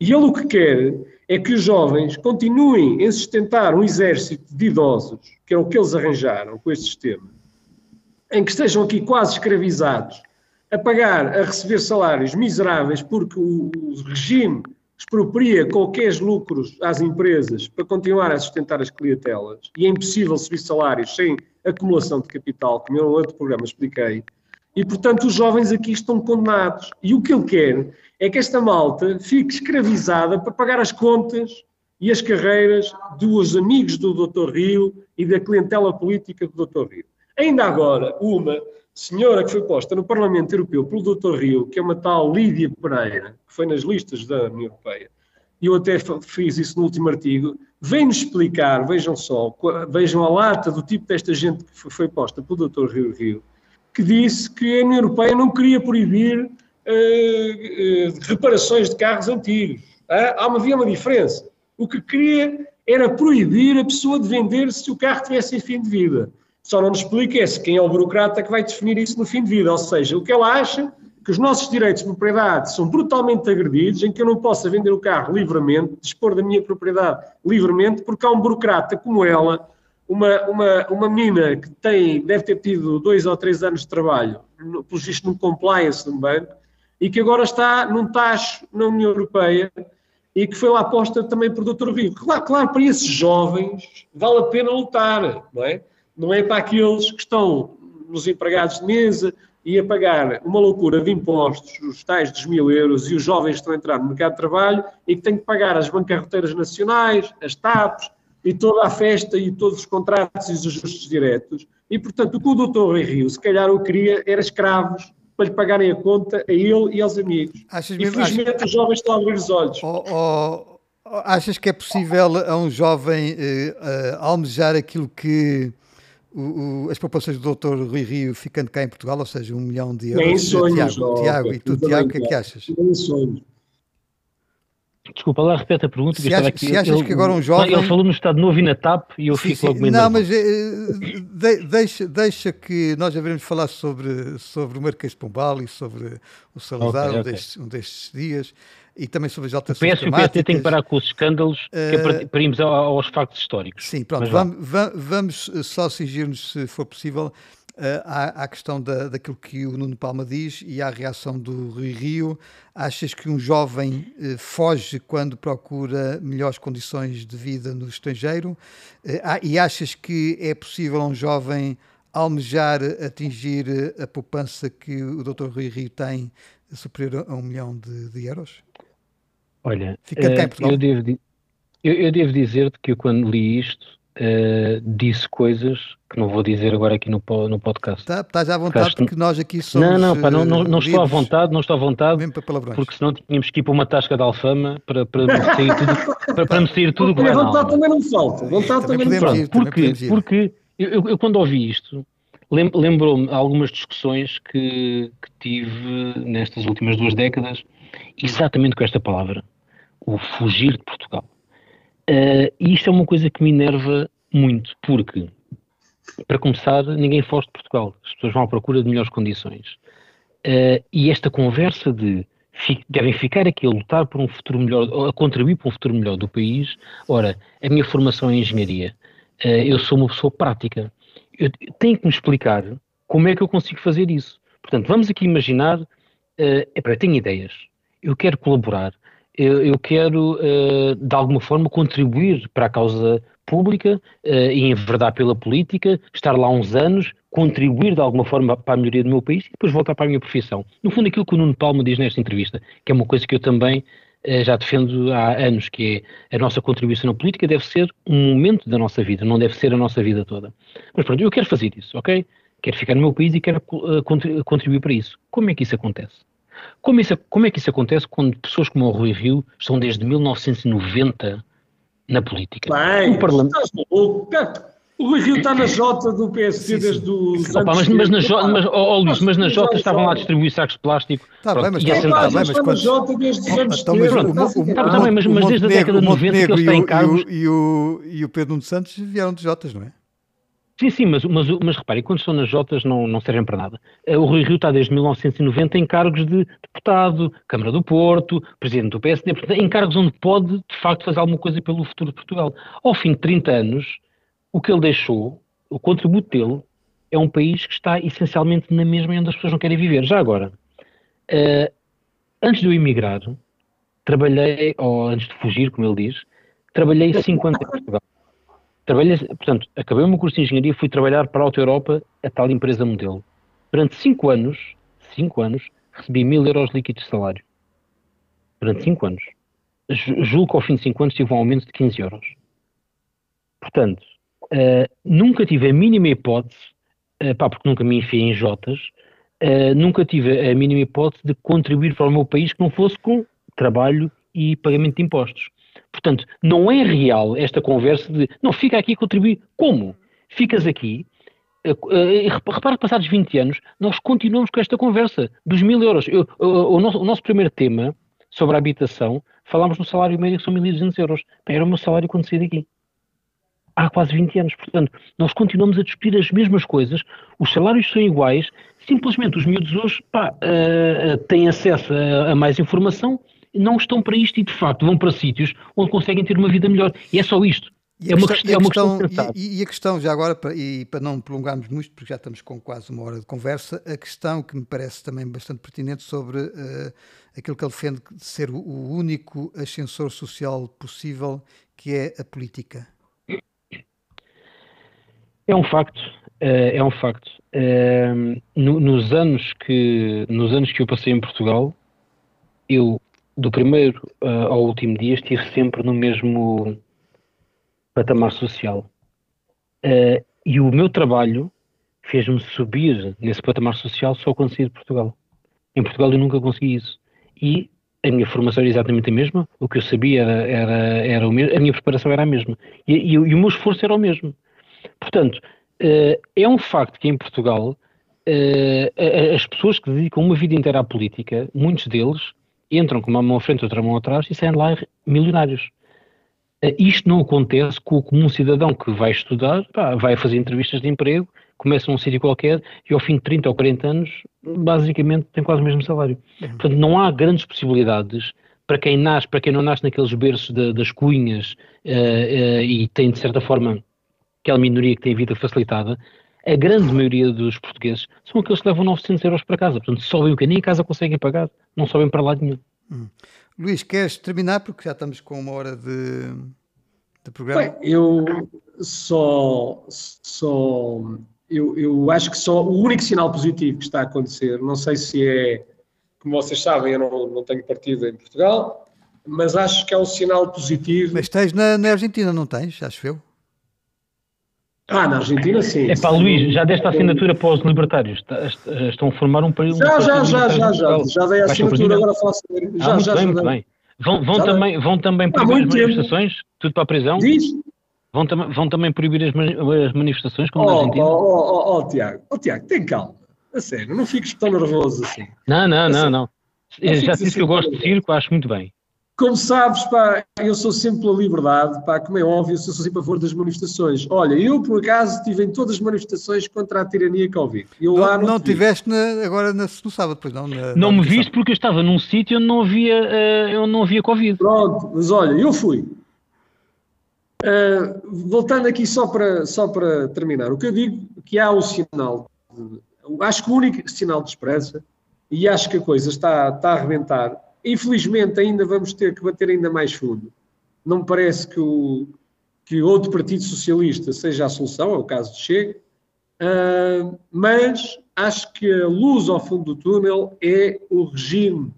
E ele o que quer é que os jovens continuem a sustentar um exército de idosos, que é o que eles arranjaram com este sistema, em que estejam aqui quase escravizados, a pagar, a receber salários miseráveis, porque o, regime expropria qualquer lucros às empresas para continuar a sustentar as clientelas, e é impossível subir salários sem acumulação de capital, como eu no outro programa expliquei, e, portanto, os jovens aqui estão condenados. E o que ele quer é que esta malta fique escravizada para pagar as contas e as carreiras dos amigos do Dr. Rio e da clientela política do Dr. Rio. Ainda agora, uma senhora que foi posta no Parlamento Europeu pelo Dr. Rio, que é uma tal Lídia Pereira, que foi nas listas da União Europeia, e eu até fiz isso no último artigo, vem-nos explicar, vejam só, vejam a lata do tipo desta gente que foi posta pelo Dr. Rio Rio, que disse que a União Europeia não queria proibir uh, uh, reparações de carros antigos. há uma, havia uma diferença. O que queria era proibir a pessoa de vender se o carro tivesse em fim de vida. Só não nos explica é se quem é o burocrata que vai definir isso no fim de vida. Ou seja, o que ela acha que os nossos direitos de propriedade são brutalmente agredidos, em que eu não possa vender o carro livremente, dispor da minha propriedade livremente, porque há um burocrata como ela, uma, uma, uma menina que tem, deve ter tido dois ou três anos de trabalho, pelo visto num compliance de um banco, e que agora está num tacho na União Europeia e que foi lá posta também por Dr. Rio. Claro, claro, para esses jovens vale a pena lutar, não é? Não é para aqueles que estão nos empregados de mesa e a pagar uma loucura de impostos, os tais dos mil euros, e os jovens estão a entrar no mercado de trabalho e que têm que pagar as bancarroteiras nacionais, as TAPs, e toda a festa e todos os contratos e os ajustes diretos. E, portanto, o que o doutor Rui Rio, se calhar, o queria era escravos para lhe pagarem a conta a ele e aos amigos. Achas Infelizmente, achas... os jovens estão a abrir os olhos. Oh, oh, achas que é possível a um jovem uh, uh, almejar aquilo que o, o, as propostas do Dr. Rui Rio ficando cá em Portugal, ou seja, um milhão de euros? Nem sonhos, Tiago, oh, Tiago e tu, Tiago, o que é que achas? Nem sonhos. Desculpa, lá repete a pergunta. Se, acha, aqui, se achas ele, que agora um jovem. Ele falou no Estado Novo e na TAP e eu sim, fico logo meio Não, mas eh, de, deixa, deixa que nós devemos falar sobre, sobre o Marquês de Pombal e sobre o Salazar okay, um, Destes, um, destes, dias e também sobre as alterações o PS, climáticas. O PT tem que parar com os escândalos uh, que é para, para irmos aos factos históricos. Sim, pronto, vamos, vamos só cingir-nos, se for possível, à, à, questão da, daquilo que o Nuno Palma diz e à reação do Rui Rio. Achas que um jovem uh, foge quando procura melhores condições de vida no estrangeiro? Uh, e achas que é possível um jovem almejar atingir a poupança que o Dr. Rui Rio tem superior a um milhão de, de euros? Olha, eu devo, eu, eu devo dizer-te que eu quando li isto uh, disse coisas que não vou dizer agora aqui no, no podcast. Tá, estás à vontade, porque nós aqui somos. Não, não, pá, não, não, não estou à vontade, não estou à vontade, Mesmo para porque senão tínhamos que ir para uma tasca de alfama para, para me sair tudo, para, para me sair tudo que vai vontade também não falta. Vontade também, também não falta. Porque, porque eu, eu, eu, quando ouvi isto, lembrou-me algumas discussões que, que tive nestas últimas duas décadas, exatamente com esta palavra, o fugir de Portugal. Uh, e isto é uma coisa que me enerva muito, porque, para começar, ninguém foge de Portugal. As pessoas vão à procura de melhores condições. Uh, e esta conversa de fi, devem ficar aqui a lutar por um futuro melhor, a contribuir para um futuro melhor do país. Ora, a minha formação é em engenharia. Uh, eu sou uma pessoa prática. Eu tenho que me explicar como é que eu consigo fazer isso. Portanto, vamos aqui imaginar, uh, epá, eu tenho ideias, eu quero colaborar, eu, eu quero, uh, de alguma forma, contribuir para a causa pública uh, e enverdar pela política, estar lá uns anos, contribuir de alguma forma para a melhoria do meu país e depois voltar para a minha profissão. No fundo, aquilo que o Nuno Palma diz nesta entrevista, que é uma coisa que eu também uh, já defendo há anos, que é a nossa contribuição na política deve ser um momento da nossa vida, não deve ser a nossa vida toda. Mas pronto, eu quero fazer isso, ok? Quero ficar no meu país e quero uh, contribuir para isso. Como é que isso acontece? Como, isso, como é que isso acontece quando pessoas como o Rui Rio estão desde 1990 na política? Bem, o Parlamento... O Rui Rio está na Jota do PSD desde os Opa, mas, mas, na Jota, mas, oh, Luís, mas na Jota estavam lá a distribuir sacos de plástico. Está bem, mas, está, tá, bem, mas quando... na Jota desde os anos então, mas, Está bem, mas, mas desde a década de 90 que eles têm cargos... E o, e o Pedro Nuno Santos vieram de Jotas, não é? Sim, sim, mas, mas, mas repare, quando estão nas Jotas não, não servem para nada. Eh, o Rui Rio está desde 1990 em cargos de deputado, Câmara do Porto, presidente do PSD, em cargos onde pode, de facto, fazer alguma coisa pelo futuro de Portugal. Ao fim de 30 anos, o que ele deixou, o contributo dele, é um país que está essencialmente na mesma onde as pessoas não querem viver. Já agora, uh, antes de eu emigrar, trabalhei, ou antes de fugir, como ele diz, trabalhei 5 anos em Portugal. Trabalhei, portanto, acabei o meu curso de engenharia, fui trabalhar para a Auto Europa, a tal empresa modelo. Durante 5 anos, 5 anos, recebi mil euros líquidos de salário. Durante 5 anos. Julgo que ao fim de 5 anos tive um aumento de 15 euros. Portanto, uh, nunca tive a mínima hipótese, uh, pá, porque nunca me enfiei em Jotas, uh, nunca tive a mínima hipótese de contribuir para o meu país que não fosse com trabalho e pagamento de impostos. Portanto, não é real esta conversa de não, fica aqui a contribuir. Como? Ficas aqui. Uh, uh, repara que passados 20 anos, nós continuamos com esta conversa dos mil euros. Eu, uh, o, nosso, o, nosso, primeiro tema sobre a habitação, falámos no salário médio que são 1.200 euros. Era o meu salário quando saí daqui. Há quase 20 anos. Portanto, nós continuamos a discutir as mesmas coisas, os salários são iguais, simplesmente os miúdos hoje pá, têm acesso a, a mais informação não estão para isto e, de facto, vão para sítios onde conseguem ter uma vida melhor. E é só isto. E é uma, questão, é uma questão, questão e, e, a questão, já agora, para, e para não prolongarmos muito, porque já estamos com quase uma hora de conversa, a questão que me parece também bastante pertinente sobre uh, aquilo que ele defende de ser o, único ascensor social possível, que é a política. É um facto, uh, é um facto. No, nos, anos que, nos anos que eu passei em Portugal, eu do primeiro uh, ao último dia estive sempre no mesmo patamar social. Uh, e o meu trabalho fez-me subir nesse patamar social só quando saí de Portugal. Em Portugal eu nunca consegui isso. E a minha formação era exatamente a mesma, o que eu sabia era, era, era o mesmo, a minha preparação era a mesma. E, e, e o meu esforço era o mesmo. Portanto, uh, é um facto que em Portugal as pessoas que dedicam uma vida inteira à política, muitos deles entram com uma mão à frente e outra mão atrás e saem lá milionários. Uh, isto não acontece com o comum cidadão que vai estudar, pá, vai fazer entrevistas de emprego, começa num sítio qualquer e ao fim de 30 ou 40 anos, basicamente tem quase o mesmo salário. Uhum. Portanto, não há grandes possibilidades para quem nasce, para quem não nasce naqueles berços de, das cunhas uh, uh, e tem, de certa forma, aquela minoria que tem vida facilitada, a grande maioria dos portugueses são aqueles que levam 900 euros para casa. Portanto, sobem o que nem a casa conseguem pagar, não sobem para lá nenhum. Hum. Luís, queres terminar? Porque já estamos com uma hora de, de programa. Bem, eu só, só eu, eu acho que só o único sinal positivo que está a acontecer, não sei se é, como vocês sabem, eu não, não tenho partido em Portugal, mas acho que é um sinal positivo. Mas tens na, na Argentina, não tens? Acho eu. Ah, na Argentina sim. É pá, Luís, já deste a assinatura para os libertários? Estão a formar um país. Já, já, já, já, já, já dei a assinatura, agora faço. Já, já, já. Bem. Vão, vão, também, vão também proibir as manifestações? Tudo para a prisão? Diz? Vão, tam vão também proibir as, manifestações, como oh, na Argentina? Oh, oh, oh, oh, Tiago, oh, Tiago, tem calma. A sério, não fiques tão nervoso assim. Não, não, não, não. Já disse assim, que eu gosto de circo, acho muito bem. Como sabes, pá, eu sou sempre pela liberdade, pá, como é óbvio, eu sou sempre a favor das manifestações. Olha, eu por acaso estive em todas as manifestações contra a tirania Covid. Eu não, lá não, não tiveste na, agora na, no sábado, pois não? Na, não me viste porque eu estava num sítio onde não havia, uh, onde não havia Covid. Pronto, mas olha, eu fui. Uh, voltando aqui só para, só para terminar, o que eu digo que há o sinal, de, acho que o único sinal de esperança, e acho que a coisa está, está a arrebentar, Infelizmente, ainda vamos ter que bater ainda mais fundo. Não me parece que, o, que outro Partido Socialista seja a solução, é o caso de Chega, uh, mas acho que a luz ao fundo do túnel é o regime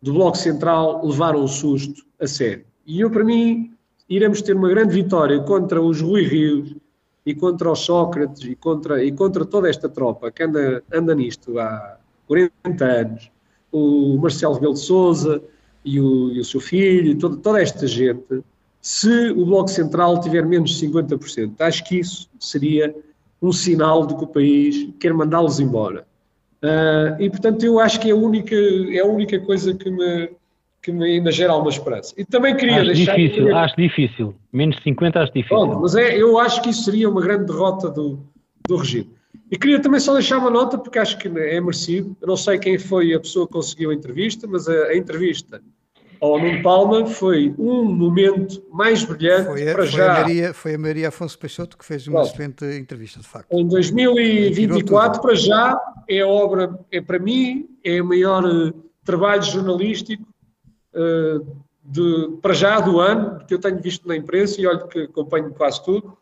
do Bloco Central levar um susto a sério. E eu, para mim, iremos ter uma grande vitória contra os Rui Rios e contra os Sócrates e contra, e contra toda esta tropa que anda, anda nisto há 40 anos o Marcelo Rebelo de Souza e o, e o seu filho, e toda, toda esta gente, se o Bloco Central tiver menos de 50%. Acho que isso seria um sinal de que o país quer mandá-los embora. Uh, e, portanto, eu acho que é a única, é a única coisa que me, que me ainda gera alguma esperança. E também queria acho deixar... Difícil, acho difícil. Menos de 50 acho difícil. Bom, mas é, eu acho que isso seria uma grande derrota do, do regime. E queria também só deixar uma nota, porque acho que é merecido. Eu não sei quem foi a pessoa que conseguiu a entrevista, mas a, a entrevista ao Nuno Palma foi um momento mais brilhante foi a, para foi já. A Maria, foi a Maria Afonso Peixoto que fez uma excelente entrevista, de facto. Em 2024, para já, é a obra, é para mim, é o maior uh, trabalho jornalístico uh, de, para já do ano, que eu tenho visto na imprensa e olho que acompanho quase tudo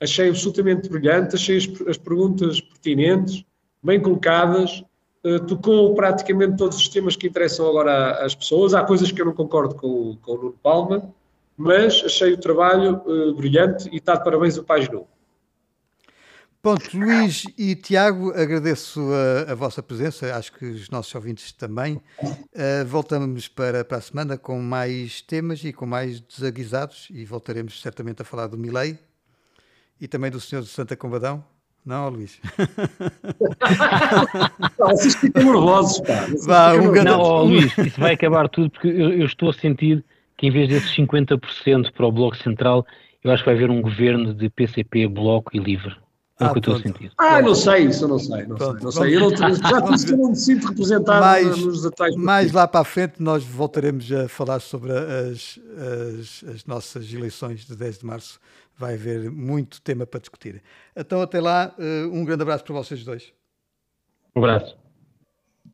achei absolutamente brilhante, achei as, as perguntas pertinentes, bem colocadas, uh, tocou praticamente todos os temas que interessam agora às pessoas. Há coisas que eu não concordo com, com o Nuno Palma, mas achei o trabalho uh, brilhante e está de parabéns o Página Pronto, Luís e Tiago, agradeço a, a, vossa presença, acho que os nossos ouvintes também. Uh, voltamos para, para a semana com mais temas e com mais desaguisados e voltaremos certamente a falar do Milei, e também do senhor de Santa Combadão? Não, Luís? Vocês ficam nervosos, pá. Vá, um não, oh, Luís, isso vai acabar tudo porque eu, eu, estou a sentir que em vez desses 50% para o Bloco Central, eu acho que vai haver um governo de PCP, Bloco e Livre. É o que eu estou a sentir. Ah, não sei, isso eu não sei. Não sei, não sei. Eu não, já disse que eu não me sinto representado mais, nos detalhes. Mais lá para a frente nós voltaremos a falar sobre as, as, as nossas eleições de 10 de março vai haver muito tema para discutir. Então, até lá, eh, um grande abraço para vocês dois. Um abraço.